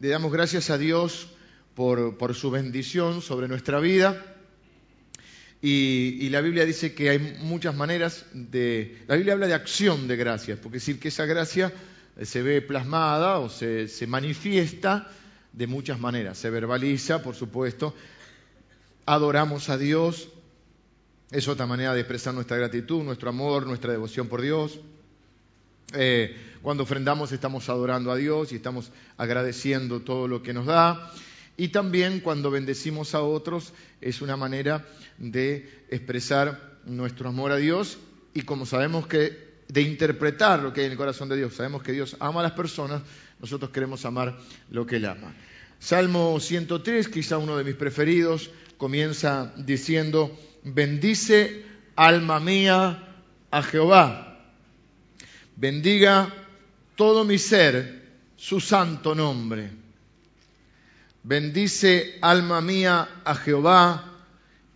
le damos gracias a Dios por, su bendición sobre nuestra vida. Y, la Biblia dice que hay muchas maneras de... La Biblia habla de acción de gracias, porque decir que esa gracia eh, se ve plasmada o se manifiesta de muchas maneras. Se verbaliza, por supuesto. Adoramos a Dios. Es otra manera de expresar nuestra gratitud, nuestro amor, nuestra devoción por Dios. Eh, cuando ofrendamos estamos adorando a Dios y estamos agradeciendo todo lo que nos da. Y también cuando bendecimos a otros es una manera de expresar nuestro amor a Dios y como sabemos que de interpretar lo que hay en el corazón de Dios, sabemos que Dios ama a las personas, nosotros queremos amar lo que Él ama. Salmo 103, quizá uno de mis preferidos, comienza diciendo, bendice alma mía a Jehová bendiga todo mi ser su santo nombre. Bendice, alma mía, a Jehová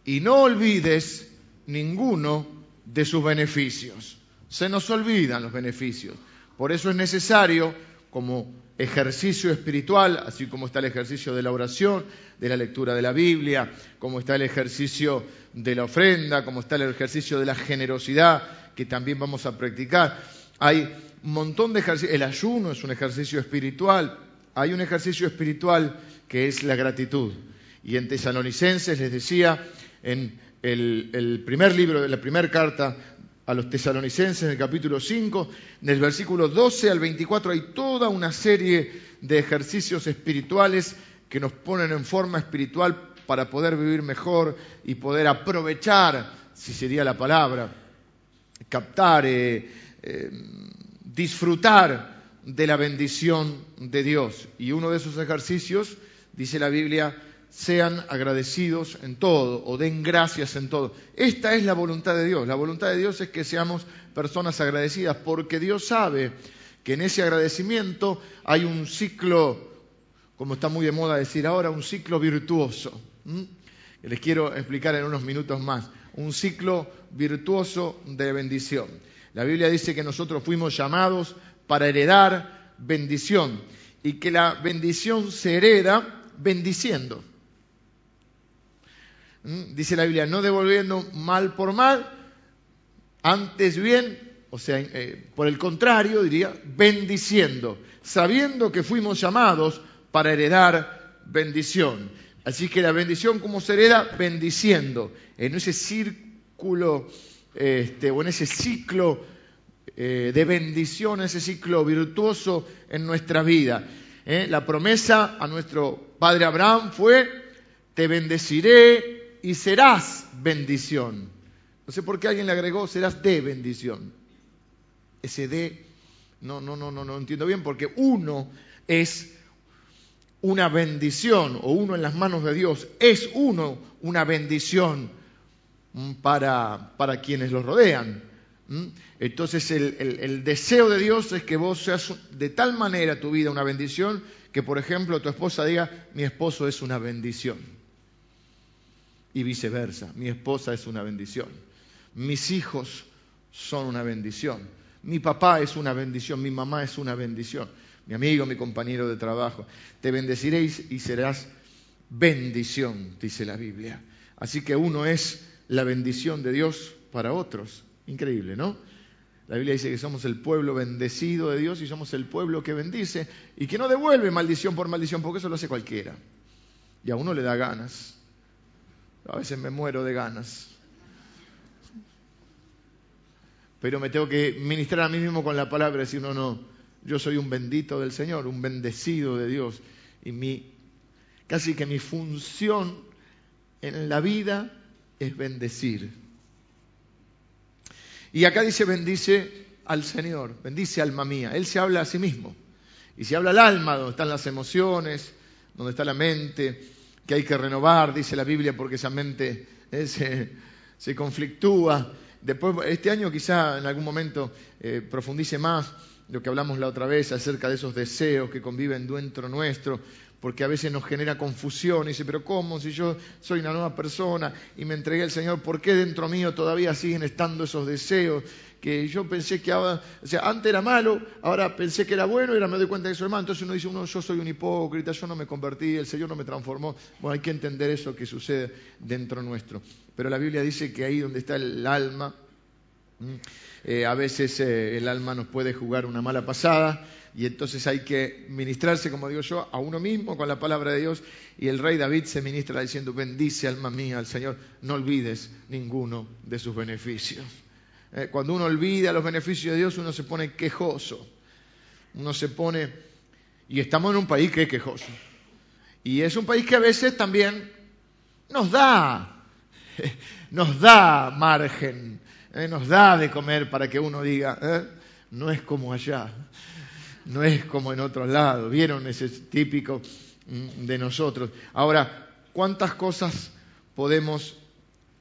y no olvides ninguno de sus beneficios. Se nos olvidan los beneficios. Por eso es necesario, como ejercicio espiritual, así como está el ejercicio de la oración, de la lectura de la Biblia, como está el ejercicio de la ofrenda, como está el ejercicio de la generosidad, que también vamos a practicar hay un montón de ejercicios. El ayuno es un ejercicio espiritual. Hay un ejercicio espiritual que es la gratitud. Y en Tesalonicenses les decía, en el, primer libro, la primera carta a los tesalonicenses, en el capítulo 5, del versículo 12 al 24, hay toda una serie de ejercicios espirituales que nos ponen en forma espiritual para poder vivir mejor y poder aprovechar, si sería la palabra, captar, eh, eh, disfrutar de la bendición de Dios. Y uno de esos ejercicios, dice la Biblia, sean agradecidos en todo o den gracias en todo. Esta es la voluntad de Dios. La voluntad de Dios es que seamos personas agradecidas porque Dios sabe que en ese agradecimiento hay un ciclo, como está muy de moda decir ahora, un ciclo virtuoso. Les quiero explicar en unos minutos más. Un ciclo virtuoso de bendición. La Biblia dice que nosotros fuimos llamados para heredar bendición y que la bendición se hereda bendiciendo. ¿Mm? Dice la Biblia, no devolviendo mal por mal, antes bien, o sea, eh, por el contrario, diría, bendiciendo, sabiendo que fuimos llamados para heredar bendición. Así que la bendición, ¿cómo se hereda? Bendiciendo, en ese círculo este, o en ese ciclo eh, de bendición, ese ciclo virtuoso en nuestra vida. ¿eh? La promesa a nuestro padre Abraham fue, te bendeciré y serás bendición. No sé por qué alguien le agregó, serás de bendición. Ese de, no, no, no, no, no entiendo bien, porque uno es una bendición, o uno en las manos de Dios, es uno una bendición para, para quienes lo rodean. Entonces el, deseo de Dios es que vos seas de tal manera tu vida una bendición que, por ejemplo, tu esposa diga, mi esposo es una bendición. Y viceversa, mi esposa es una bendición. Mis hijos son una bendición. Mi papá es una bendición, mi mamá es una bendición. Mi amigo, mi compañero de trabajo. Te bendeciréis y serás bendición, dice la Biblia. Así que uno es la bendición de Dios para otros. Increíble, ¿no? La Biblia dice que somos el pueblo bendecido de Dios y somos el pueblo que bendice y que no devuelve maldición por maldición, porque eso lo hace cualquiera. Y a uno le da ganas. A veces me muero de ganas. Pero me tengo que ministrar a mí mismo con la palabra y decir, no, no, yo soy un bendito del Señor, un bendecido de Dios. Y mi, casi que mi función en la vida es bendecir. Y acá dice, bendice al Señor, bendice alma mía. Él se habla a sí mismo. Y se habla al alma, donde están las emociones, donde está la mente, que hay que renovar, dice la Biblia, porque esa mente eh, se, conflictúa. Después, este año quizá en algún momento eh, profundice más lo que hablamos la otra vez acerca de esos deseos que conviven dentro nuestro, porque a veces nos genera confusión y dice, pero ¿cómo si yo soy una nueva persona y me entregué al Señor, por qué dentro mío todavía siguen estando esos deseos que yo pensé que ahora, o sea, antes era malo, ahora pensé que era bueno y ahora me doy cuenta que soy malo. Entonces uno dice, uno, yo soy un hipócrita, yo no me convertí, el Señor no me transformó. Bueno, hay que entender eso que sucede dentro nuestro. Pero la Biblia dice que ahí donde está el alma, eh, a veces eh, el alma nos puede jugar una mala pasada y entonces hay que ministrarse, como digo yo, a uno mismo con la palabra de Dios. Y el rey David se ministra diciendo, bendice alma mía al Señor, no olvides ninguno de sus beneficios. Eh, cuando uno olvida los beneficios de Dios, uno se pone quejoso. Uno se pone... Y estamos en un país que es quejoso. Y es un país que a veces también nos da, nos da margen, eh, nos da de comer para que uno diga, eh, no es como allá no es como en otros lados. ¿Vieron ese típico mm, de nosotros? Ahora, ¿cuántas cosas podemos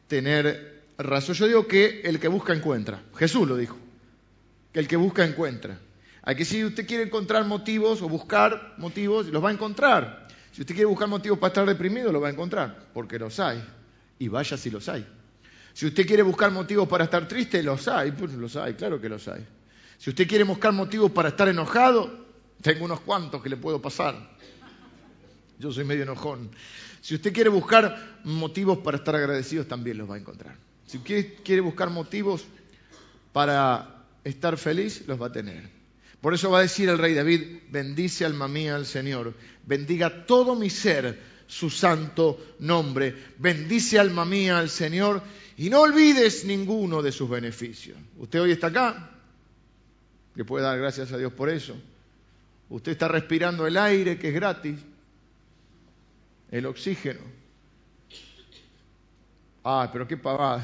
tener razón? Yo digo que el que busca encuentra. Jesús lo dijo. Que el que busca encuentra. Aquí si usted quiere encontrar motivos o buscar motivos, los va a encontrar. Si usted quiere buscar motivos para estar deprimido, los va a encontrar, porque los hay. Y vaya si los hay. Si usted quiere buscar motivos para estar triste, los hay. Pues los hay, claro que los hay. Si usted quiere buscar motivos para estar enojado, tengo unos cuantos que le puedo pasar. Yo soy medio enojón. Si usted quiere buscar motivos para estar agradecidos, también los va a encontrar. Si usted quiere buscar motivos para estar feliz, los va a tener. Por eso va a decir el rey David, bendice alma mía al Señor, bendiga todo mi ser su santo nombre, bendice alma mía al Señor y no olvides ninguno de sus beneficios. Usted hoy está acá, que puede dar gracias a Dios por eso. Usted está respirando el aire que es gratis, el oxígeno. Ah, pero qué pavada.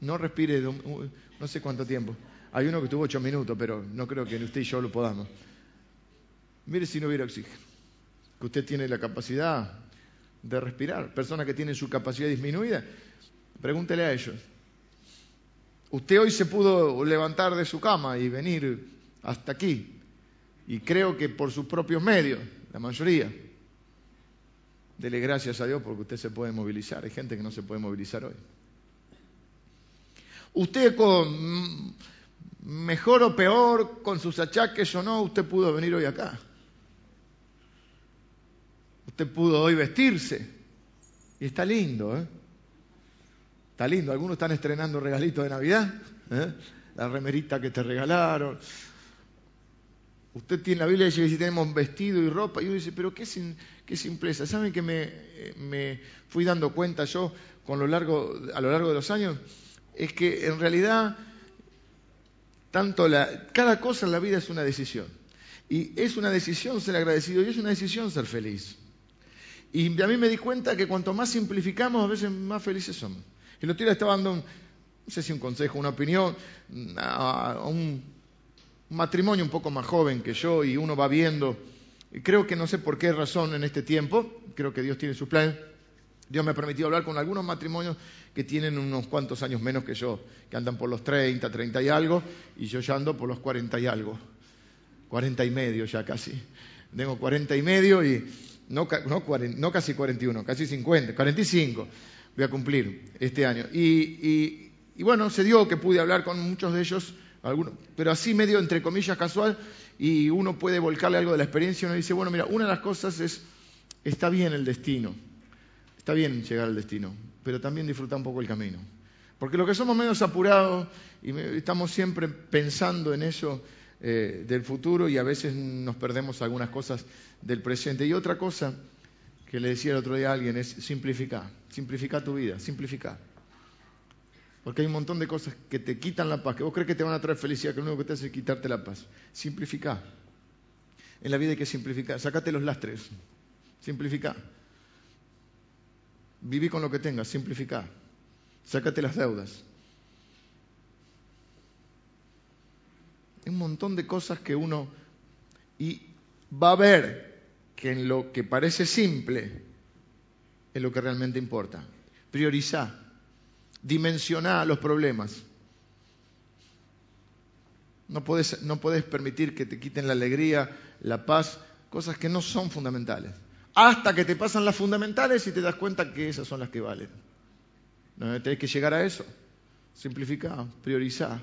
No respire no sé cuánto tiempo. Hay uno que tuvo ocho minutos, pero no creo que usted y yo lo podamos. Mire si no hubiera oxígeno. Que usted tiene la capacidad de respirar. Personas que tienen su capacidad disminuida, pregúntele a ellos. Usted hoy se pudo levantar de su cama y venir hasta aquí. Y creo que por sus propios medios, la mayoría. Dele gracias a Dios porque usted se puede movilizar. Hay gente que no se puede movilizar hoy. Usted con mejor o peor, con sus achaques o no, usted pudo venir hoy acá. Usted pudo hoy vestirse. Y está lindo, ¿eh? Está lindo, algunos están estrenando regalitos de Navidad, ¿eh? la remerita que te regalaron. Usted tiene la Biblia dice que si tenemos vestido y ropa, y uno dice, pero qué, qué simpleza. ¿Saben que me, fui dando cuenta yo con lo largo, a lo largo de los años? Es que en realidad tanto la, cada cosa en la vida es una decisión. Y es una decisión ser agradecido y es una decisión ser feliz. Y a mí me di cuenta que cuanto más simplificamos, a veces más felices somos. El otro día estaba dando, un, no sé si un consejo, una opinión a, un, matrimonio un poco más joven que yo y uno va viendo, creo que no sé por qué razón en este tiempo, creo que Dios tiene su plan, Dios me ha permitido hablar con algunos matrimonios que tienen unos cuantos años menos que yo, que andan por los 30, 30 y algo, y yo ya ando por los 40 y algo, 40 y medio ya casi. Tengo 40 y medio y no, no, no casi 41, casi 50, 45 voy a cumplir este año. Y, bueno, se dio que pude hablar con muchos de ellos, algunos, pero así medio entre comillas casual, y uno puede volcarle algo de la experiencia, uno dice, bueno, mira, una de las cosas es, está bien el destino, está bien llegar al destino, pero también disfrutar un poco el camino. Porque lo que somos menos apurados y estamos siempre pensando en eso eh, del futuro y a veces nos perdemos algunas cosas del presente. Y otra cosa que le decía el otro día a alguien es simplificar, simplificar tu vida, simplificar. Porque hay un montón de cosas que te quitan la paz, que vos crees que te van a traer felicidad, que lo único que te hace es quitarte la paz. Simplificar. En la vida hay que simplificar. Sácate los lastres. Simplificar. Viví con lo que tengas. Simplificar. Sácate las deudas. Hay un montón de cosas que uno... Y va a ver que en lo que parece simple es lo que realmente importa. Priorizar, dimensionar los problemas. No puedes, no permitir que te quiten la alegría, la paz, cosas que no son fundamentales. Hasta que te pasan las fundamentales y te das cuenta que esas son las que valen. No, tienes que llegar a eso. Simplificar, priorizar.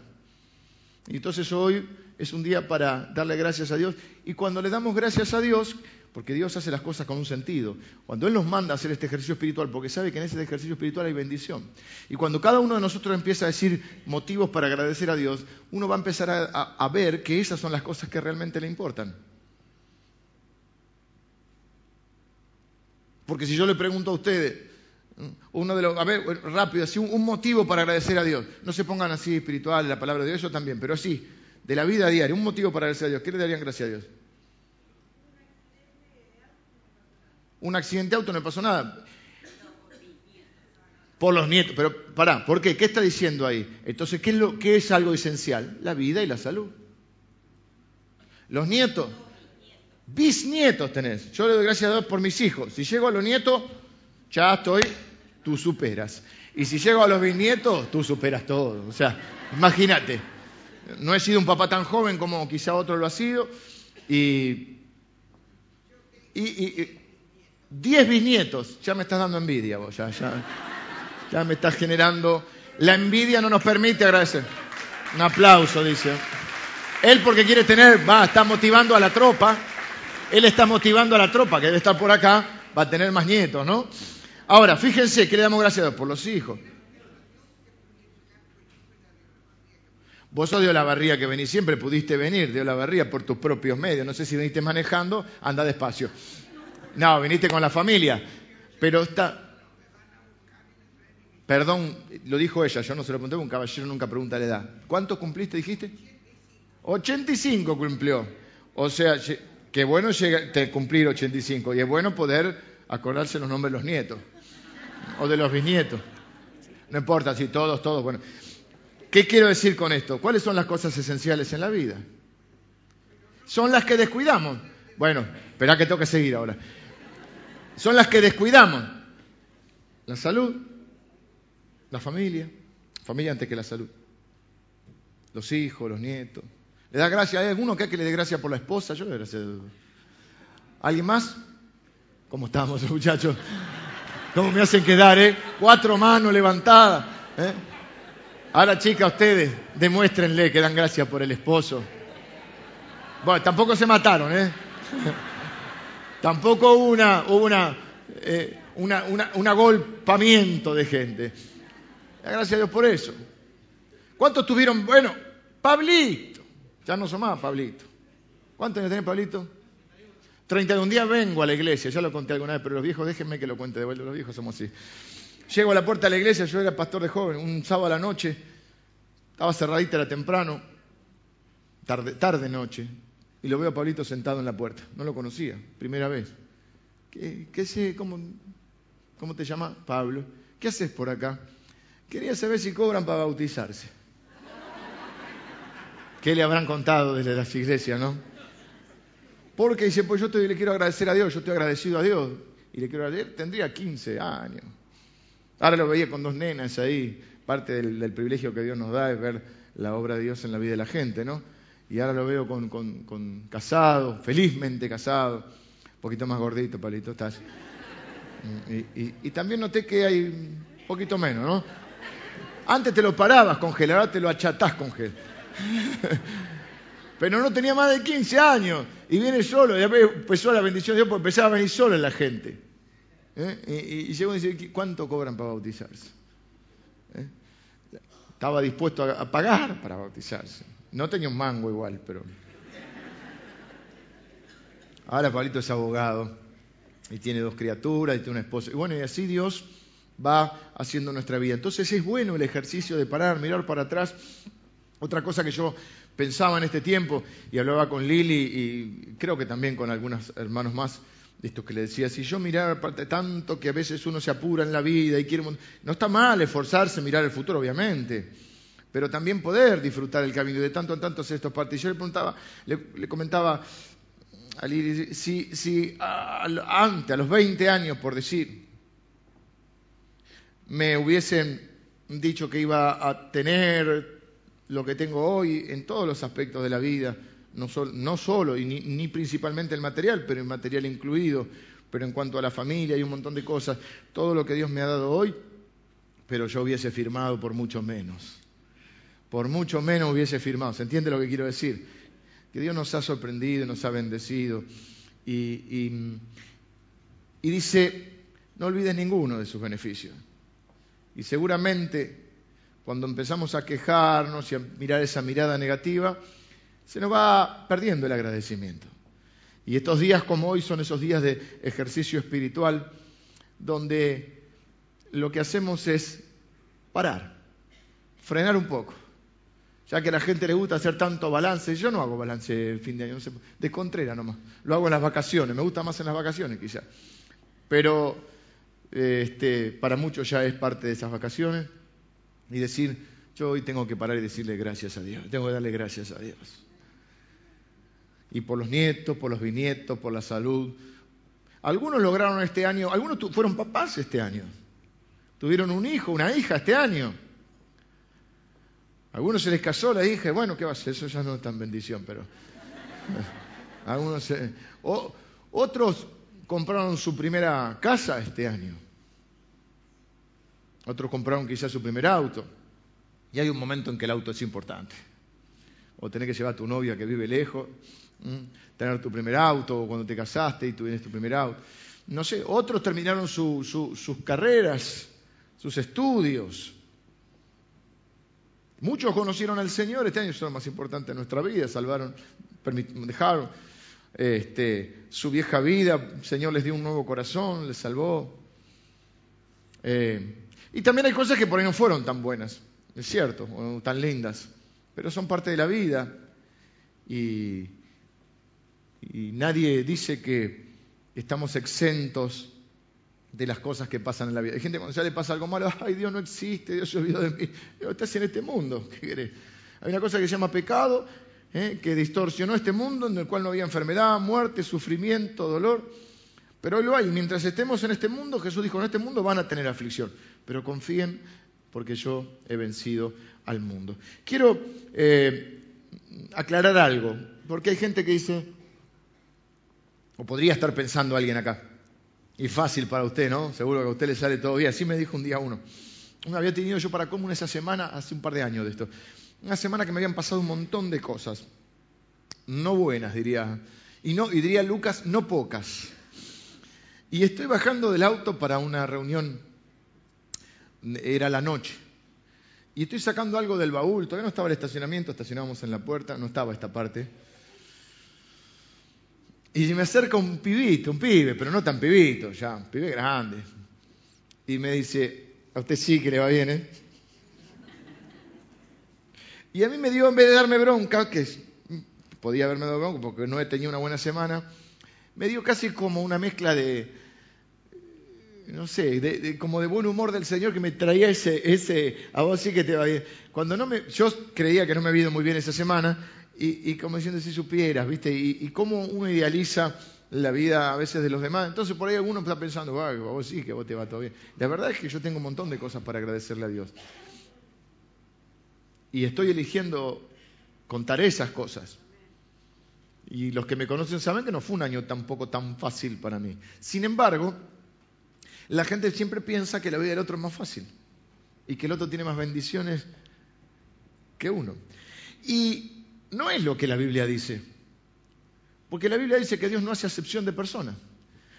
Y entonces hoy es un día para darle gracias a Dios. Y cuando le damos gracias a Dios, porque Dios hace las cosas con un sentido, cuando Él nos manda a hacer este ejercicio espiritual, porque sabe que en ese ejercicio espiritual hay bendición. Y cuando cada uno de nosotros empieza a decir motivos para agradecer a Dios, uno va a empezar a, ver que esas son las cosas que realmente le importan. Porque si yo le pregunto a ustedes, uno de los, a ver, rápido, así un, motivo para agradecer a Dios. No se pongan así espirituales, la palabra de Dios, yo también, pero así, de la vida diaria, un motivo para agradecer a Dios. ¿Qué le darían gracias a Dios? Un accidente de auto no pasó nada. Por los nietos. Pero, pará, ¿por qué? ¿Qué está diciendo ahí? Entonces, ¿qué es, qué es algo esencial? La vida y la salud. Los nietos. Bisnietos tenés. Yo le doy gracias a Dios por mis hijos. Si llego a los nietos, ya estoy, tú superas. Y si llego a los bisnietos, tú superas todo. O sea, imagínate. No he sido un papá tan joven como quizá otro lo ha sido. Y, y, diez bisnietos, ya me estás dando envidia vos, ya, ya, me estás generando. La envidia no nos permite agradecer. Un aplauso, dice. Él porque quiere tener, va, está motivando a la tropa él está motivando a la tropa que debe estar por acá, va a tener más nietos, ¿no? Ahora, fíjense que le damos gracias por los hijos. Vos sos de Olavarría que venís, siempre pudiste venir de Olavarría por tus propios medios. No sé si viniste manejando, anda despacio. No, viniste con la familia. Pero está. Perdón, lo dijo ella, yo no se lo pregunté, un caballero nunca pregunta la edad. ¿Cuánto cumpliste, dijiste? 85 cumplió. O sea, Qué bueno cumplir 85 y es bueno poder acordarse los nombres de los nietos o de los bisnietos. No importa si todos, todos, bueno. ¿Qué quiero decir con esto? ¿Cuáles son las cosas esenciales en la vida? Son las que descuidamos. Bueno, espera que tengo que seguir ahora. Son las que descuidamos. La salud, la familia, familia antes que la salud. Los hijos, los nietos, ¿Le da gracia? ¿Hay alguno que, que le dé gracia por la esposa? Yo le doy gracias. ¿Alguien más? ¿Cómo estamos, muchachos? ¿Cómo me hacen quedar, eh? Cuatro manos levantadas. ¿eh? Ahora, chicas, ustedes, demuéstrenle que dan gracias por el esposo. Bueno, tampoco se mataron, ¿eh? tampoco hubo una, una, eh, una, un agolpamiento de gente. Gracias a Dios por eso. ¿Cuántos tuvieron? Bueno, Pablito. Ya no son más, Pablito. ¿Cuántos años tenés, Pablito? 31 días vengo a la iglesia, ya lo conté alguna vez, pero los viejos, déjenme que lo cuente de vuelta, los viejos somos así. Llego a la puerta de la iglesia, yo era pastor de joven, un sábado a la noche, estaba cerradita, era temprano, tarde, noche, y lo veo a Pablito sentado en la puerta. No lo conocía, primera vez. ¿Qué, qué sé, cómo, te llamas? Pablo. ¿Qué haces por acá? Quería saber si cobran para bautizarse. ¿Qué le habrán contado desde las iglesias, no? Porque dice, pues yo le quiero agradecer a Dios, yo estoy agradecido a Dios. Y le quiero agradecer, tendría 15 años. Ahora lo veía con dos nenas ahí. Parte del, privilegio que Dios nos da es ver la obra de Dios en la vida de la gente, ¿no? Y ahora lo veo con, casado, felizmente casado. Un poquito más gordito, Palito, estás. Y, también noté que hay un poquito menos, ¿no? Antes te lo parabas congelar, ahora te lo achatás congelar. Pero no tenía más de 15 años y viene solo. Y empezó la bendición de Dios porque empezaba a venir solo la gente. ¿Eh? Y, llegó y dice, ¿cuánto cobran para bautizarse? ¿Eh? Estaba dispuesto a, pagar para bautizarse. No tenía un mango igual, pero... Ahora Pablito es abogado y tiene dos criaturas y tiene una esposa. Y bueno, y así Dios va haciendo nuestra vida. Entonces es bueno el ejercicio de parar, mirar para atrás otra cosa que yo pensaba en este tiempo, y hablaba con Lili y creo que también con algunos hermanos más, esto que le decía, si yo mirar tanto que a veces uno se apura en la vida y quiere... No está mal esforzarse, mirar el futuro, obviamente, pero también poder disfrutar el camino de tanto en tanto hacer estos partes. Y yo le preguntaba, le, comentaba a Lili, si, si antes, a los 20 años, por decir, me hubiesen dicho que iba a tener lo que tengo hoy en todos los aspectos de la vida, no, solo y ni, principalmente el material, pero el material incluido, pero en cuanto a la familia y un montón de cosas, todo lo que Dios me ha dado hoy, pero yo hubiese firmado por mucho menos. por mucho menos hubiese firmado. ¿Se entiende lo que quiero decir? Que Dios nos ha sorprendido, nos ha bendecido. Y, y dice, no olvides ninguno de sus beneficios. Y seguramente cuando empezamos a quejarnos y a mirar esa mirada negativa, se nos va perdiendo el agradecimiento. Y estos días como hoy son esos días de ejercicio espiritual donde lo que hacemos es parar, frenar un poco. Ya que a la gente le gusta hacer tanto balance, yo no hago balance el fin de año, no sé, de contrera nomás. Lo hago en las vacaciones, me gusta más en las vacaciones quizá. Pero este, para muchos ya es parte de esas vacaciones y decir, yo hoy tengo que parar y decirle gracias a Dios, tengo que darle gracias a Dios. Y por los nietos, por los bisnietos, por la salud. Algunos lograron este año, algunos fueron papás este año, tuvieron un hijo, una hija este año. algunos se les casó la hija, bueno, ¿qué va a ser? Eso ya no es tan bendición, pero... algunos otros compraron su primera casa este año. Otros compraron quizás su primer auto. Y hay un momento en que el auto es importante. O tener que llevar a tu novia que vive lejos, tener tu primer auto, o cuando te casaste y tuviste tu primer auto. No sé, otros terminaron sus carreras, sus estudios. Muchos conocieron al Señor, este año es lo más importante de nuestra vida, salvaron, dejaron este, su vieja vida, el Señor les dio un nuevo corazón, les salvó. Eh, y también hay cosas que por ahí no fueron tan buenas, es cierto, o tan lindas, pero son parte de la vida. Y, nadie dice que estamos exentos de las cosas que pasan en la vida. Hay gente cuando ya le pasa algo malo, ay, Dios no existe, Dios se olvidó de mí. estás en este mundo, ¿qué querés? Hay una cosa que se llama pecado, ¿eh? que distorsionó este mundo en el cual no había enfermedad, muerte, sufrimiento, dolor. Pero hoy lo hay. Mientras estemos en este mundo, Jesús dijo, en este mundo van a tener aflicción. Pero confíen porque yo he vencido al mundo. Quiero eh, aclarar algo, porque hay gente que dice, o podría estar pensando alguien acá, y fácil para usted, ¿no? Seguro que a usted le sale todo bien. Así me dijo un día uno. Uno había tenido yo para común esa semana, hace un par de años de esto. Una semana que me habían pasado un montón de cosas. No buenas, diría. Y, no, y diría Lucas, no pocas. Y estoy bajando del auto para una reunión, era la noche. Y estoy sacando algo del baúl, todavía no estaba el estacionamiento, estacionábamos en la puerta, no estaba esta parte. Y me acerca un pibito, un pibe, pero no tan pibito, ya, un pibe grande. Y me dice, a usted sí que le va bien, ¿eh? Y a mí me dio, en vez de darme bronca, que podía haberme dado bronca porque no he tenido una buena semana, me dio casi como una mezcla de, no sé, como de buen humor del Señor que me traía ese, ese, a vos sí que te va bien. Cuando no yo creía que no me había ido muy bien esa semana y, como diciendo si supieras, ¿viste? Y, cómo uno idealiza la vida a veces de los demás. Entonces por ahí alguno está pensando, a vos sí que vos te va todo bien. La verdad es que yo tengo un montón de cosas para agradecerle a Dios. Y estoy eligiendo contar esas cosas. Y los que me conocen saben que no fue un año tampoco tan fácil para mí. Sin embargo, la gente siempre piensa que la vida del otro es más fácil y que el otro tiene más bendiciones que uno. Y no es lo que la Biblia dice. Porque la Biblia dice que Dios no hace acepción de personas.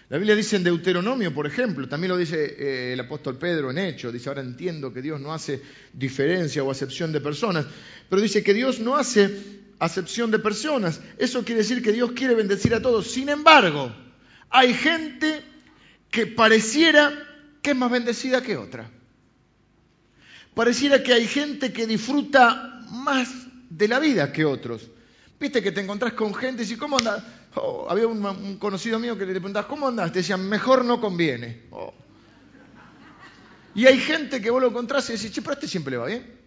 La Biblia dice en Deuteronomio, por ejemplo, también lo dice eh, el apóstol Pedro en Hechos, dice, ahora entiendo que Dios no hace diferencia o acepción de personas, pero dice que Dios no hace acepción de personas. Eso quiere decir que Dios quiere bendecir a todos. Sin embargo, hay gente que pareciera que es más bendecida que otra. Pareciera que hay gente que disfruta más de la vida que otros. Viste que te encontrás con gente y dices, ¿cómo andas? Oh, había un, conocido mío que le preguntabas, ¿cómo andas? Te decían, mejor no conviene. Oh. Y hay gente que vos lo encontrás y decís, che, pero este siempre le va bien.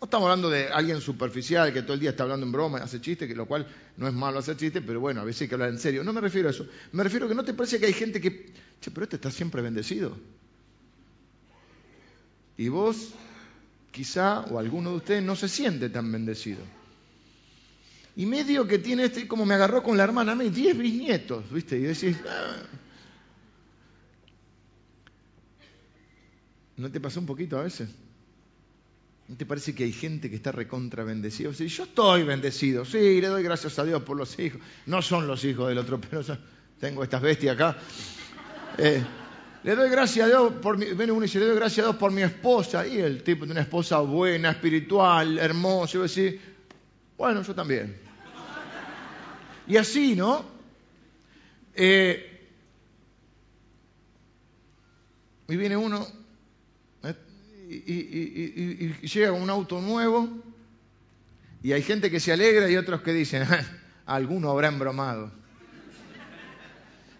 No estamos hablando de alguien superficial que todo el día está hablando en broma, hace chistes, que lo cual no es malo hacer chistes, pero bueno, a veces hay que hablar en serio. No me refiero a eso. Me refiero a que no te parece que hay gente que, che, pero este está siempre bendecido. Y vos, quizá, o alguno de ustedes, no se siente tan bendecido. Y medio que tiene este, como me agarró con la hermana, me diez bisnietos, ¿viste? Y decís, ah". ¿no te pasó un poquito a veces? ¿No te parece que hay gente que está recontra bendecida? Sí, yo estoy bendecido, sí, le doy gracias a Dios por los hijos. No son los hijos del otro, pero tengo estas bestias acá. Eh, le doy gracias a Dios por mi, viene uno y dice, le doy gracias a Dios por mi esposa. Y el tipo de una esposa buena, espiritual, hermosa. Yo decir, bueno, yo también. Y así, ¿no? Eh, y viene uno eh, y, llega un auto nuevo y hay gente que se alegra y otros que dicen, alguno habrá embromado.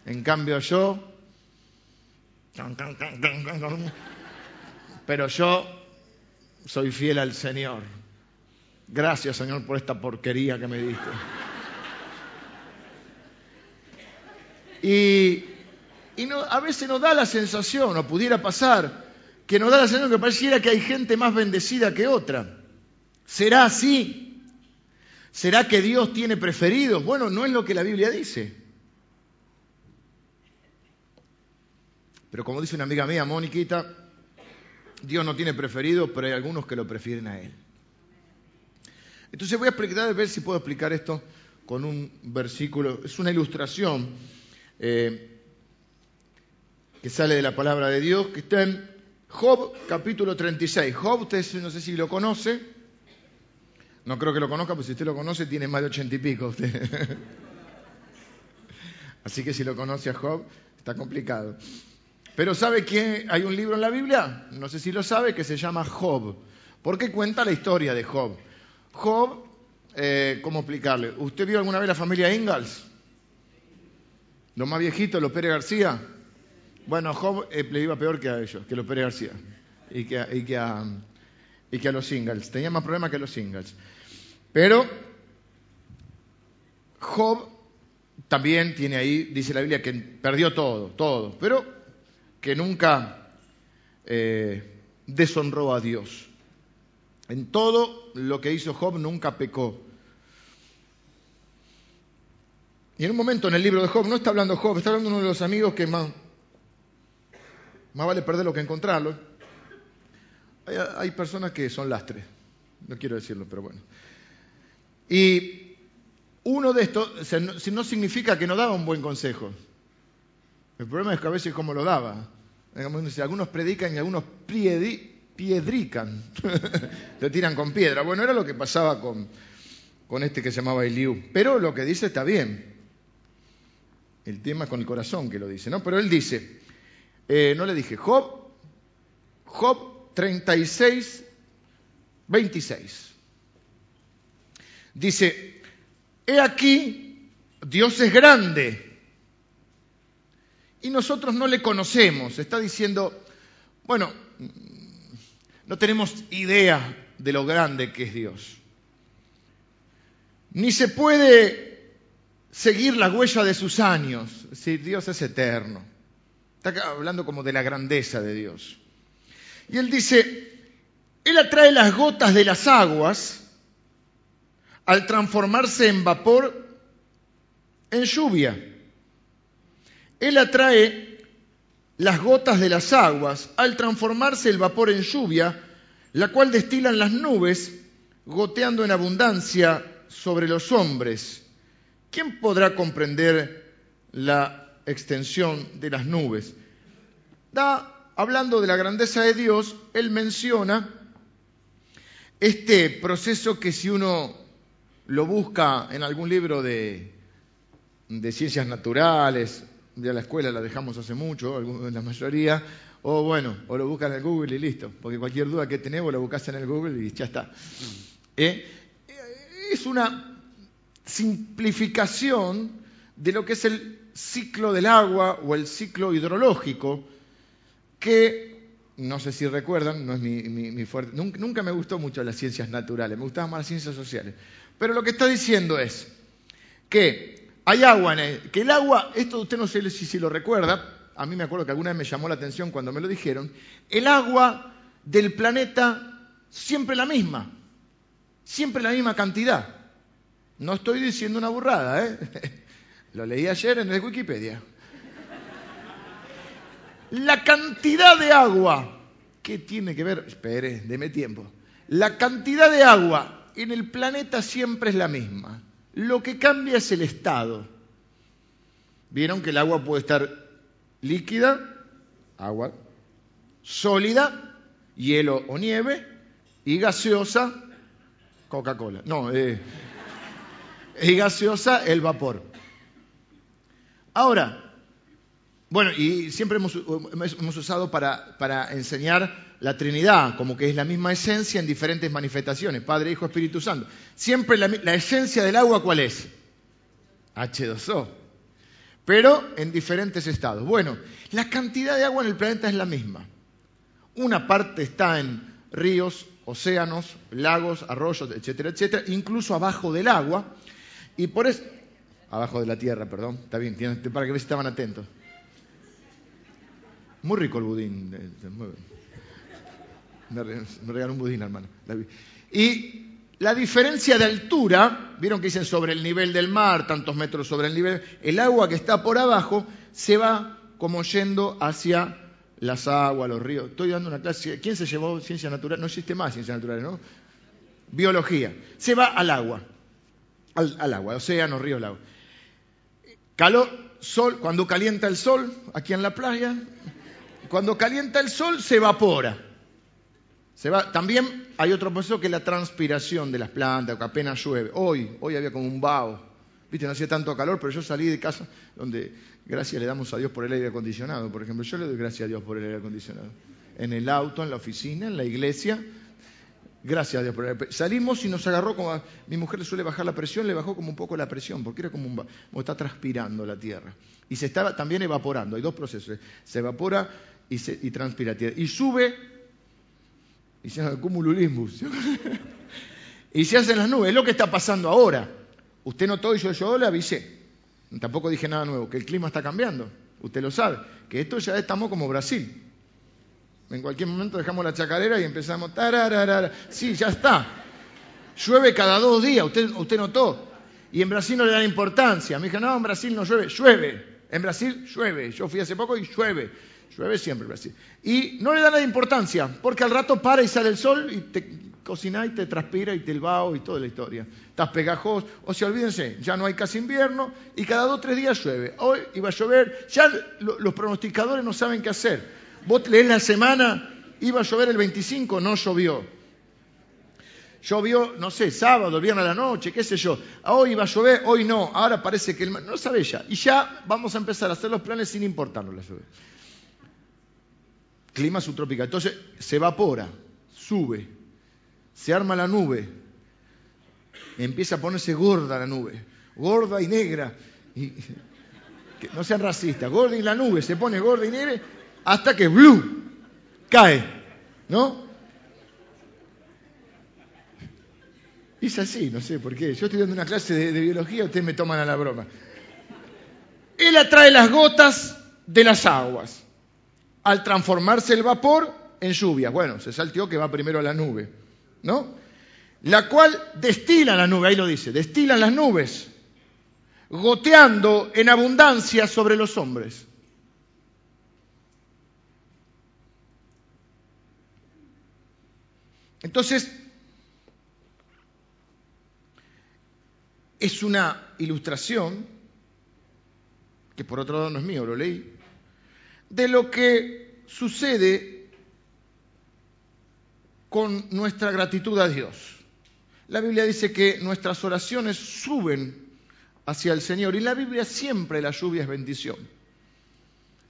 En cambio yo pero yo soy fiel al Señor. Gracias, Señor, por esta porquería que me diste. Y, a veces nos da la sensación, o pudiera pasar, que nos da la sensación que pareciera que hay gente más bendecida que otra. ¿Será así? ¿Será que Dios tiene preferidos? Bueno, no es lo que la Biblia dice. Pero como dice una amiga mía, Moniquita, Dios no tiene preferido, pero hay algunos que lo prefieren a Él. Entonces voy a explicar, a ver si puedo explicar esto con un versículo. Es una ilustración eh, que sale de la palabra de Dios, que está en Job capítulo 36. Job, usted no sé si lo conoce. No creo que lo conozca, porque si usted lo conoce tiene más de ochenta y pico. Usted. Así que si lo conoce a Job, está complicado. Pero ¿sabe que hay un libro en la Biblia? No sé si lo sabe, que se llama Job. Porque cuenta la historia de Job. Job, eh, ¿cómo explicarle? ¿Usted vio alguna vez la familia Ingalls? Los más viejitos, los Pérez García. Bueno, Job eh, le iba peor que a ellos, que los Pérez García. Y que, a, y que a los Ingalls. Tenía más problemas que los Ingalls. Pero Job también tiene ahí, dice la Biblia, que perdió todo, todo. Pero que nunca eh, deshonró a Dios. En todo lo que hizo Job nunca pecó. Y en un momento en el libro de Job, no está hablando Job, está hablando uno de los amigos que más, más vale perderlo que encontrarlo. Hay, hay personas que son lastres, no quiero decirlo, pero bueno. Y uno de estos no significa que no daba un buen consejo. El problema es que a veces como lo daba. Algunos predican y algunos piedrican, te tiran con piedra. Bueno, era lo que pasaba con, con este que se llamaba Eliú. Pero lo que dice está bien. El tema es con el corazón que lo dice, ¿no? Pero él dice, eh, no le dije, Job, Job 36, 26. Dice, he aquí, Dios es grande y nosotros no le conocemos. Está diciendo, bueno, no tenemos idea de lo grande que es Dios. Ni se puede seguir la huella de sus años. Si Dios es eterno. Está hablando como de la grandeza de Dios. Y él dice, Él atrae las gotas de las aguas al transformarse en vapor en lluvia. Él atrae las gotas de las aguas al transformarse el vapor en lluvia, la cual destilan las nubes, goteando en abundancia sobre los hombres. ¿Quién podrá comprender la extensión de las nubes? Da, hablando de la grandeza de Dios, él menciona este proceso que si uno lo busca en algún libro de, de ciencias naturales ya la escuela la dejamos hace mucho, la mayoría, o bueno, o lo buscan en el Google y listo, porque cualquier duda que tenemos lo buscas en el Google y ya está. ¿Eh? Es una simplificación de lo que es el ciclo del agua o el ciclo hidrológico, que no sé si recuerdan, no es mi, fuerte, nunca, nunca, me gustó mucho las ciencias naturales, me gustaban más las ciencias sociales. Pero lo que está diciendo es que hay agua en el, que el agua, esto usted no sé si, si lo recuerda, a mí me acuerdo que alguna vez me llamó la atención cuando me lo dijeron, el agua del planeta siempre la misma, siempre la misma cantidad. No estoy diciendo una burrada, ¿eh? Lo leí ayer en Wikipedia. La cantidad de agua, ¿qué tiene que ver? Espere, deme tiempo. La cantidad de agua en el planeta siempre es la misma. Lo que cambia es el estado. Vieron que el agua puede estar líquida, agua, sólida, hielo o nieve, y gaseosa, Coca-Cola. No, eh, y gaseosa, el vapor. Ahora, bueno, y siempre hemos, usado para, para, enseñar la Trinidad, como que es la misma esencia en diferentes manifestaciones, Padre, Hijo, Espíritu Santo. Siempre la, esencia del agua, ¿cuál es? H2O. Pero en diferentes estados. Bueno, la cantidad de agua en el planeta es la misma. Una parte está en ríos, océanos, lagos, arroyos, etcétera, etcétera, incluso abajo del agua. Y por eso, abajo de la tierra, perdón, está bien, para que vean si estaban atentos. Muy rico el budín. Me regaló un budín, hermano. Y la diferencia de altura, vieron que dicen sobre el nivel del mar, tantos metros sobre el nivel, el agua que está por abajo se va como yendo hacia las aguas, los ríos. Estoy dando una clase. ¿Quién se llevó ciencia natural? No existe más ciencia natural, ¿no? Biología. Se va al agua. Al, al agua, océano, río, lago. Calor, sol, cuando calienta el sol, aquí en la playa, cuando calienta el sol se evapora. También hay otro proceso que es la transpiración de las plantas, que apenas llueve. Hoy, hoy había como un vaho. Viste, no hacía tanto calor, pero yo salí de casa donde gracias le damos a Dios por el aire acondicionado. Por ejemplo, yo le doy gracias a Dios por el aire acondicionado. En el auto, en la oficina, en la iglesia. Gracias a Dios por el aire. Salimos y nos agarró como. mi mujer le suele bajar la presión, le bajó como un poco la presión, porque era como un. como está transpirando la tierra. Y se estaba también evaporando. Hay dos procesos. Se evapora y, se, y transpira tierra. Y sube, y se hace cumululismus. y se hacen las nubes. Es lo que está pasando ahora. Usted notó y yo, le avisé. Tampoco dije nada nuevo, que el clima está cambiando. Usted lo sabe. Que esto ya estamos como Brasil. En cualquier momento dejamos la chacarera y empezamos. Tararara. Sí, ya está. Llueve cada dos días, usted, usted notó. Y en Brasil no le dan importancia. Me dijo, no, en Brasil no llueve. Llueve. En Brasil llueve. Yo fui hace poco y llueve. Llueve siempre Brasil. Y no le da nada importancia, porque al rato para y sale el sol y te cocina y te transpira y te el vaho y toda la historia. Estás pegajoso. O sea, olvídense, ya no hay casi invierno y cada dos o tres días llueve. Hoy iba a llover, ya los pronosticadores no saben qué hacer. Vos lees la semana, iba a llover el 25, no llovió. Llovió, no sé, sábado, viernes a la noche, qué sé yo. Hoy iba a llover, hoy no. Ahora parece que el... No sabe ya. Y ya vamos a empezar a hacer los planes sin importarnos la lluvia clima subtropical. Entonces se evapora, sube, se arma la nube, empieza a ponerse gorda la nube, gorda y negra. Y, no sean racistas, gorda y la nube se pone gorda y negra hasta que blue cae, ¿no? Es así, no sé por qué. Yo estoy dando una clase de, de biología, ustedes me toman a la broma. Él atrae las gotas de las aguas al transformarse el vapor en lluvia. Bueno, se salteó que va primero a la nube, ¿no? La cual destila la nube, ahí lo dice, destila las nubes, goteando en abundancia sobre los hombres. Entonces, es una ilustración, que por otro lado no es mío, lo leí, de lo que sucede con nuestra gratitud a Dios. La Biblia dice que nuestras oraciones suben hacia el Señor y la Biblia siempre la lluvia es bendición.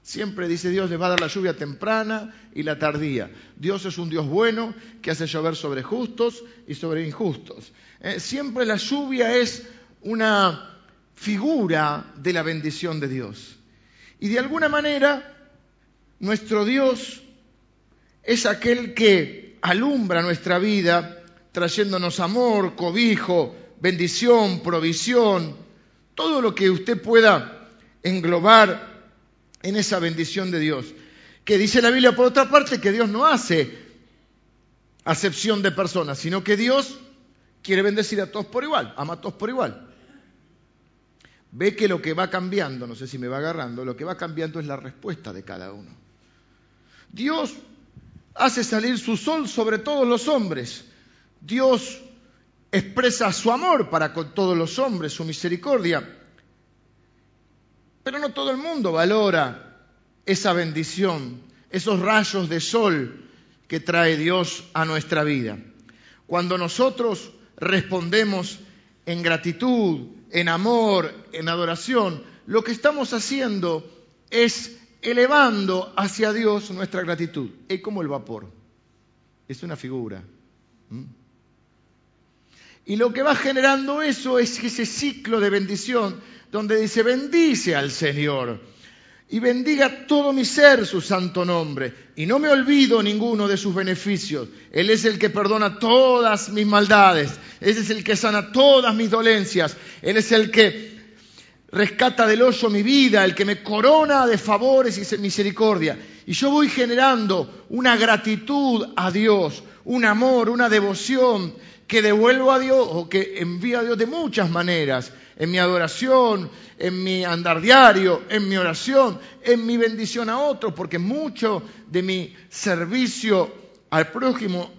Siempre dice Dios le va a dar la lluvia temprana y la tardía. Dios es un Dios bueno que hace llover sobre justos y sobre injustos. Eh, siempre la lluvia es una figura de la bendición de Dios. Y de alguna manera nuestro Dios es aquel que alumbra nuestra vida trayéndonos amor, cobijo, bendición, provisión, todo lo que usted pueda englobar en esa bendición de Dios. Que dice la Biblia por otra parte que Dios no hace acepción de personas, sino que Dios quiere bendecir a todos por igual, ama a todos por igual. Ve que lo que va cambiando, no sé si me va agarrando, lo que va cambiando es la respuesta de cada uno. Dios hace salir su sol sobre todos los hombres. Dios expresa su amor para con todos los hombres, su misericordia. Pero no todo el mundo valora esa bendición, esos rayos de sol que trae Dios a nuestra vida. Cuando nosotros respondemos en gratitud, en amor, en adoración, lo que estamos haciendo es elevando hacia Dios nuestra gratitud. Es como el vapor, es una figura. Y lo que va generando eso es ese ciclo de bendición donde dice, bendice al Señor y bendiga todo mi ser su santo nombre. Y no me olvido ninguno de sus beneficios. Él es el que perdona todas mis maldades. Él es el que sana todas mis dolencias. Él es el que rescata del hoyo mi vida, el que me corona de favores y misericordia. Y yo voy generando una gratitud a Dios, un amor, una devoción que devuelvo a Dios o que envío a Dios de muchas maneras en mi adoración, en mi andar diario, en mi oración, en mi bendición a otros, porque mucho de mi servicio al prójimo,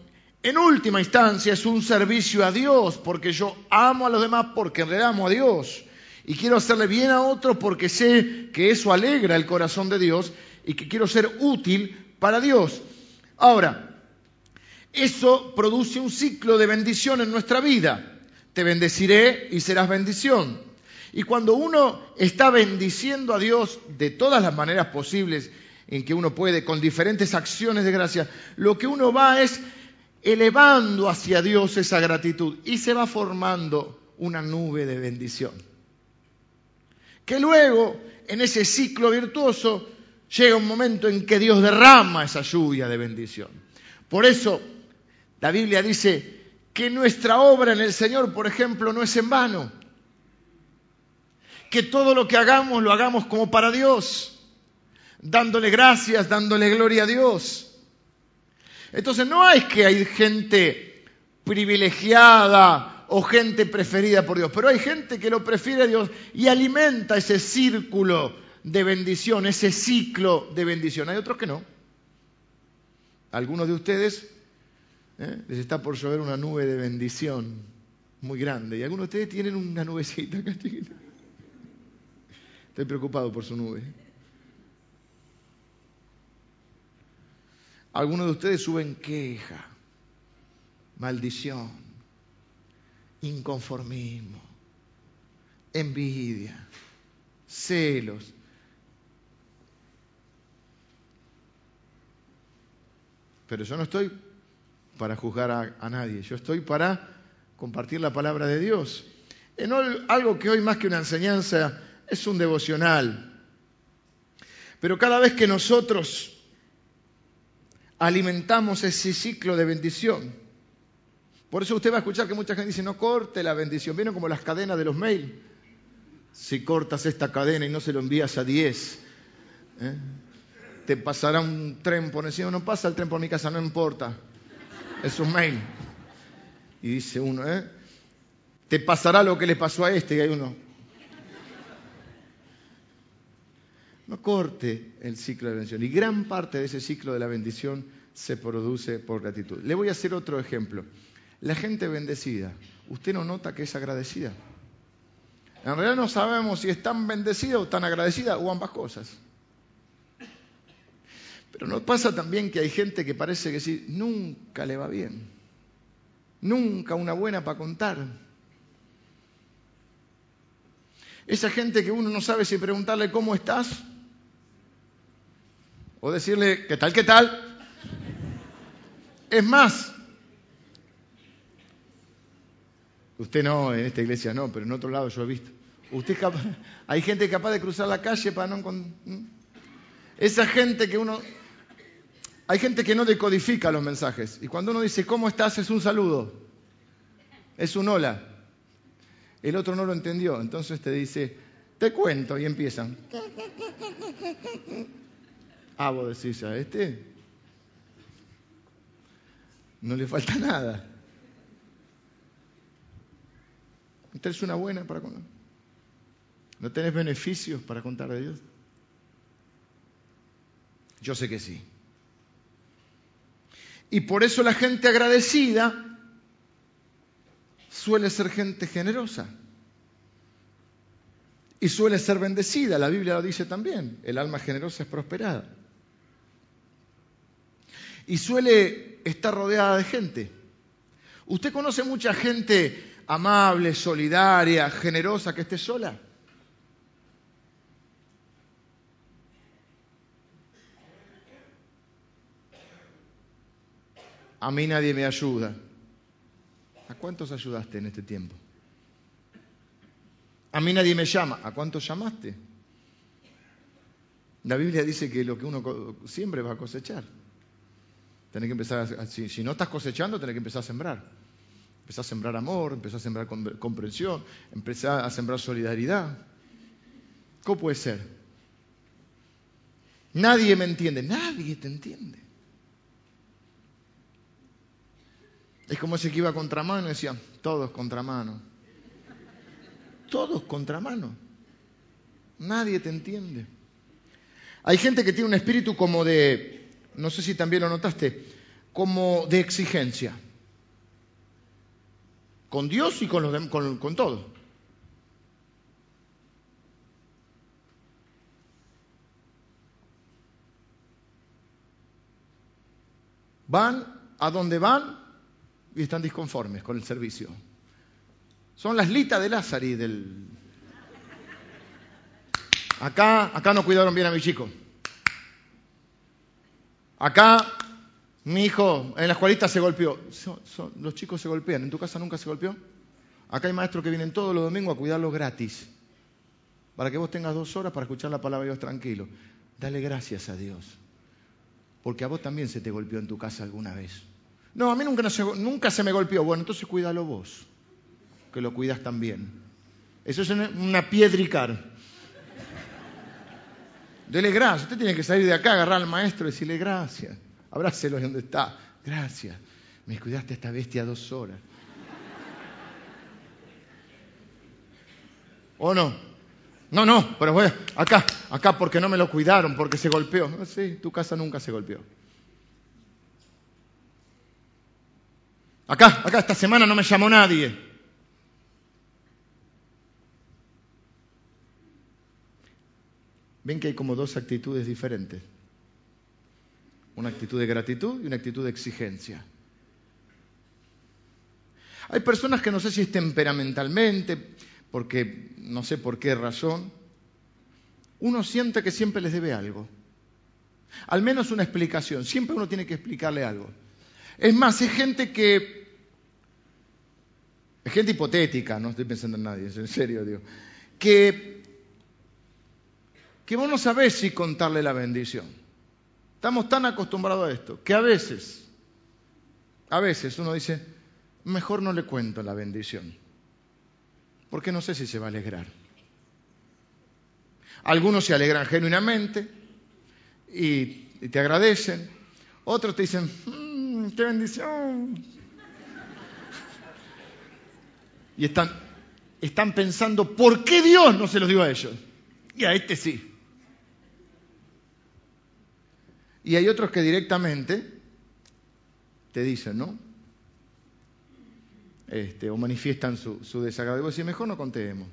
en última instancia, es un servicio a Dios, porque yo amo a los demás porque le amo a Dios. Y quiero hacerle bien a otros porque sé que eso alegra el corazón de Dios y que quiero ser útil para Dios. Ahora, eso produce un ciclo de bendición en nuestra vida te bendeciré y serás bendición. Y cuando uno está bendiciendo a Dios de todas las maneras posibles en que uno puede, con diferentes acciones de gracia, lo que uno va es elevando hacia Dios esa gratitud y se va formando una nube de bendición. Que luego, en ese ciclo virtuoso, llega un momento en que Dios derrama esa lluvia de bendición. Por eso, la Biblia dice, que nuestra obra en el Señor, por ejemplo, no es en vano. Que todo lo que hagamos lo hagamos como para Dios, dándole gracias, dándole gloria a Dios. Entonces no es que hay gente privilegiada o gente preferida por Dios, pero hay gente que lo prefiere a Dios y alimenta ese círculo de bendición, ese ciclo de bendición. Hay otros que no. Algunos de ustedes ¿eh? les está por llover una nube de bendición muy grande. Y algunos de ustedes tienen una nubecita acá. Estoy preocupado por su nube. Algunos de ustedes suben queja, maldición, inconformismo, envidia, celos. Pero yo no estoy para juzgar a, nadie, yo estoy para compartir la palabra de Dios. En algo que hoy más que una enseñanza es un devocional. Pero cada vez que nosotros alimentamos ese ciclo de bendición, por eso usted va a escuchar que mucha gente dice, no corte la bendición, vienen como las cadenas de los mails. Si cortas esta cadena y no se lo envías a 10, ¿eh? te pasará un tren por encima, no pasa el tren por mi casa, no importa es un mail. Y dice uno, ¿eh? Te pasará lo que le pasó a este. Y hay uno. No corte el ciclo de bendición. Y gran parte de ese ciclo de la bendición se produce por gratitud. Le voy a hacer otro ejemplo. La gente bendecida, ¿usted no nota que es agradecida? En realidad no sabemos si es tan bendecida o tan agradecida o ambas cosas. Pero nos pasa también que hay gente que parece que sí, nunca le va bien. Nunca una buena para contar. Esa gente que uno no sabe si preguntarle cómo estás o decirle qué tal, qué tal. Es más, usted no, en esta iglesia no, pero en otro lado yo he visto. Usted hay gente capaz de cruzar la calle para no... Esa gente que uno hay gente que no decodifica los mensajes. Y cuando uno dice, ¿cómo estás? Es un saludo. Es un hola. El otro no lo entendió. Entonces te dice, te cuento. Y empiezan. Ah, vos decís a este. No le falta nada. ¿Tienes una buena para contar? ¿No tenés beneficios para contar de Dios? Yo sé que sí. Y por eso la gente agradecida suele ser gente generosa. Y suele ser bendecida, la Biblia lo dice también, el alma generosa es prosperada. Y suele estar rodeada de gente. ¿Usted conoce mucha gente amable, solidaria, generosa que esté sola? A mí nadie me ayuda. ¿A cuántos ayudaste en este tiempo? A mí nadie me llama. ¿A cuántos llamaste? La Biblia dice que lo que uno siempre va a cosechar. Tenés que empezar, si, si, no estás cosechando, tenés que empezar a sembrar. Empezar a sembrar amor, empezar a sembrar comprensión, empezar a sembrar solidaridad. ¿Cómo puede ser? Nadie me entiende, nadie te entiende. Es como ese que iba a contramano y decía, todos contramano. Todos contramano. Nadie te entiende. Hay gente que tiene un espíritu como de, no sé si también lo notaste, como de exigencia. Con Dios y con, los, con, todo. Van a donde van y están disconformes con el servicio. Son las litas de Lázaro y del... Acá, acá no cuidaron bien a mi chico. Acá mi hijo en la escuelita se golpeó. los chicos se golpean. ¿En tu casa nunca se golpeó? Acá hay maestros que vienen todos los domingos a cuidarlos gratis. Para que vos tengas dos horas para escuchar la palabra de Dios tranquilo. Dale gracias a Dios. Porque a vos también se te golpeó en tu casa alguna vez. No, a mí nunca, nunca se me golpeó. Bueno, entonces cuídalo vos, que lo cuidas también. Eso es una piedricar. Dele gracias. Usted tiene que salir de acá, agarrar al maestro y decirle gracias. Abrácelo donde está. Gracias. Me cuidaste a esta bestia dos horas. ¿O no? No, no, pero voy acá, acá porque no me lo cuidaron, porque se golpeó. No, sí, tu casa nunca se golpeó. Acá, acá, esta semana no me llamó nadie. Ven que hay como dos actitudes diferentes. Una actitud de gratitud y una actitud de exigencia. Hay personas que no sé si es temperamentalmente, porque no sé por qué razón, uno siente que siempre les debe algo. Al menos una explicación. Siempre uno tiene que explicarle algo. Es más, es gente que es gente hipotética, no estoy pensando en nadie, en serio, digo. Que, que vos no sabés si contarle la bendición. Estamos tan acostumbrados a esto que a veces, a veces uno dice, mejor no le cuento la bendición, porque no sé si se va a alegrar. Algunos se alegran genuinamente y, te agradecen, otros te dicen, mmm, qué bendición, y están, están pensando, ¿por qué Dios no se los dio a ellos? Y a este sí. Y hay otros que directamente te dicen, ¿no? Este, o manifiestan su, desagrado. Y vos mejor no contemos.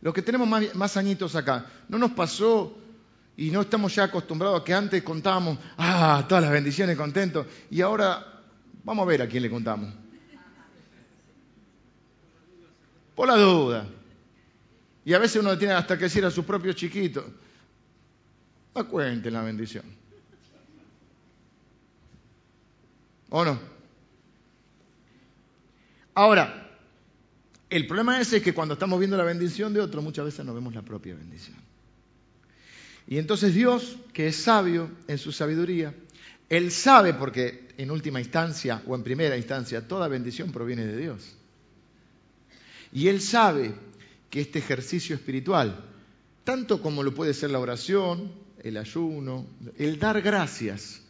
Los que tenemos más, más, añitos acá, no nos pasó y no estamos ya acostumbrados a que antes contábamos, ah, todas las bendiciones, contentos, y ahora vamos a ver a quién le contamos. Por la duda. Y a veces uno tiene hasta que decir a su propio chiquito, no cuenten la bendición. ¿O no? Ahora, el problema es que cuando estamos viendo la bendición de otro, muchas veces no vemos la propia bendición. Y entonces Dios, que es sabio en su sabiduría, Él sabe porque en última instancia o en primera instancia toda bendición proviene de Dios. Y Él sabe que este ejercicio espiritual, tanto como lo puede ser la oración, el ayuno, el dar gracias,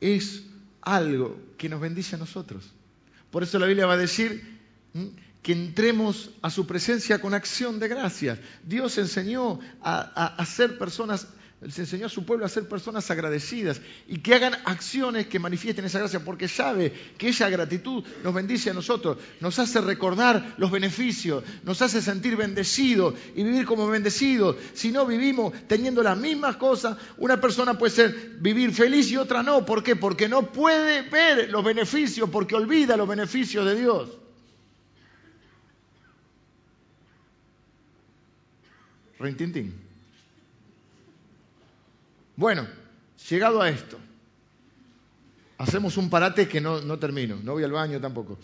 es algo que nos bendice a nosotros. Por eso la Biblia va a decir que entremos a su presencia con acción de gracias. Dios enseñó a, ser personas Se enseñó a su pueblo a ser personas agradecidas y que hagan acciones que manifiesten esa gracia, porque sabe que esa gratitud nos bendice a nosotros, nos hace recordar los beneficios, nos hace sentir bendecidos y vivir como bendecidos. Si no vivimos teniendo las mismas cosas, una persona puede ser vivir feliz y otra no. ¿Por qué? Porque no puede ver los beneficios, porque olvida los beneficios de Dios. Rintintín. Bueno, llegado a esto, hacemos un parate que no, no termino, no voy al baño tampoco.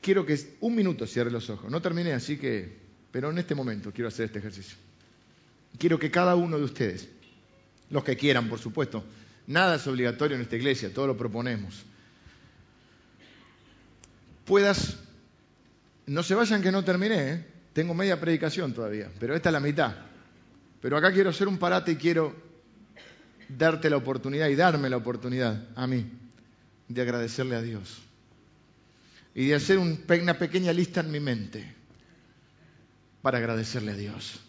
Quiero que un minuto cierre los ojos. No terminé, así que, pero en este momento quiero hacer este ejercicio. Quiero que cada uno de ustedes, los que quieran, por supuesto, nada es obligatorio en esta iglesia, todo lo proponemos, puedas, no se vayan que no terminé, ¿eh? Tengo media predicación todavía, pero esta es la mitad. Pero acá quiero hacer un parate y quiero darte la oportunidad y darme la oportunidad a mí de agradecerle a Dios y de hacer una pequeña lista en mi mente para agradecerle a Dios.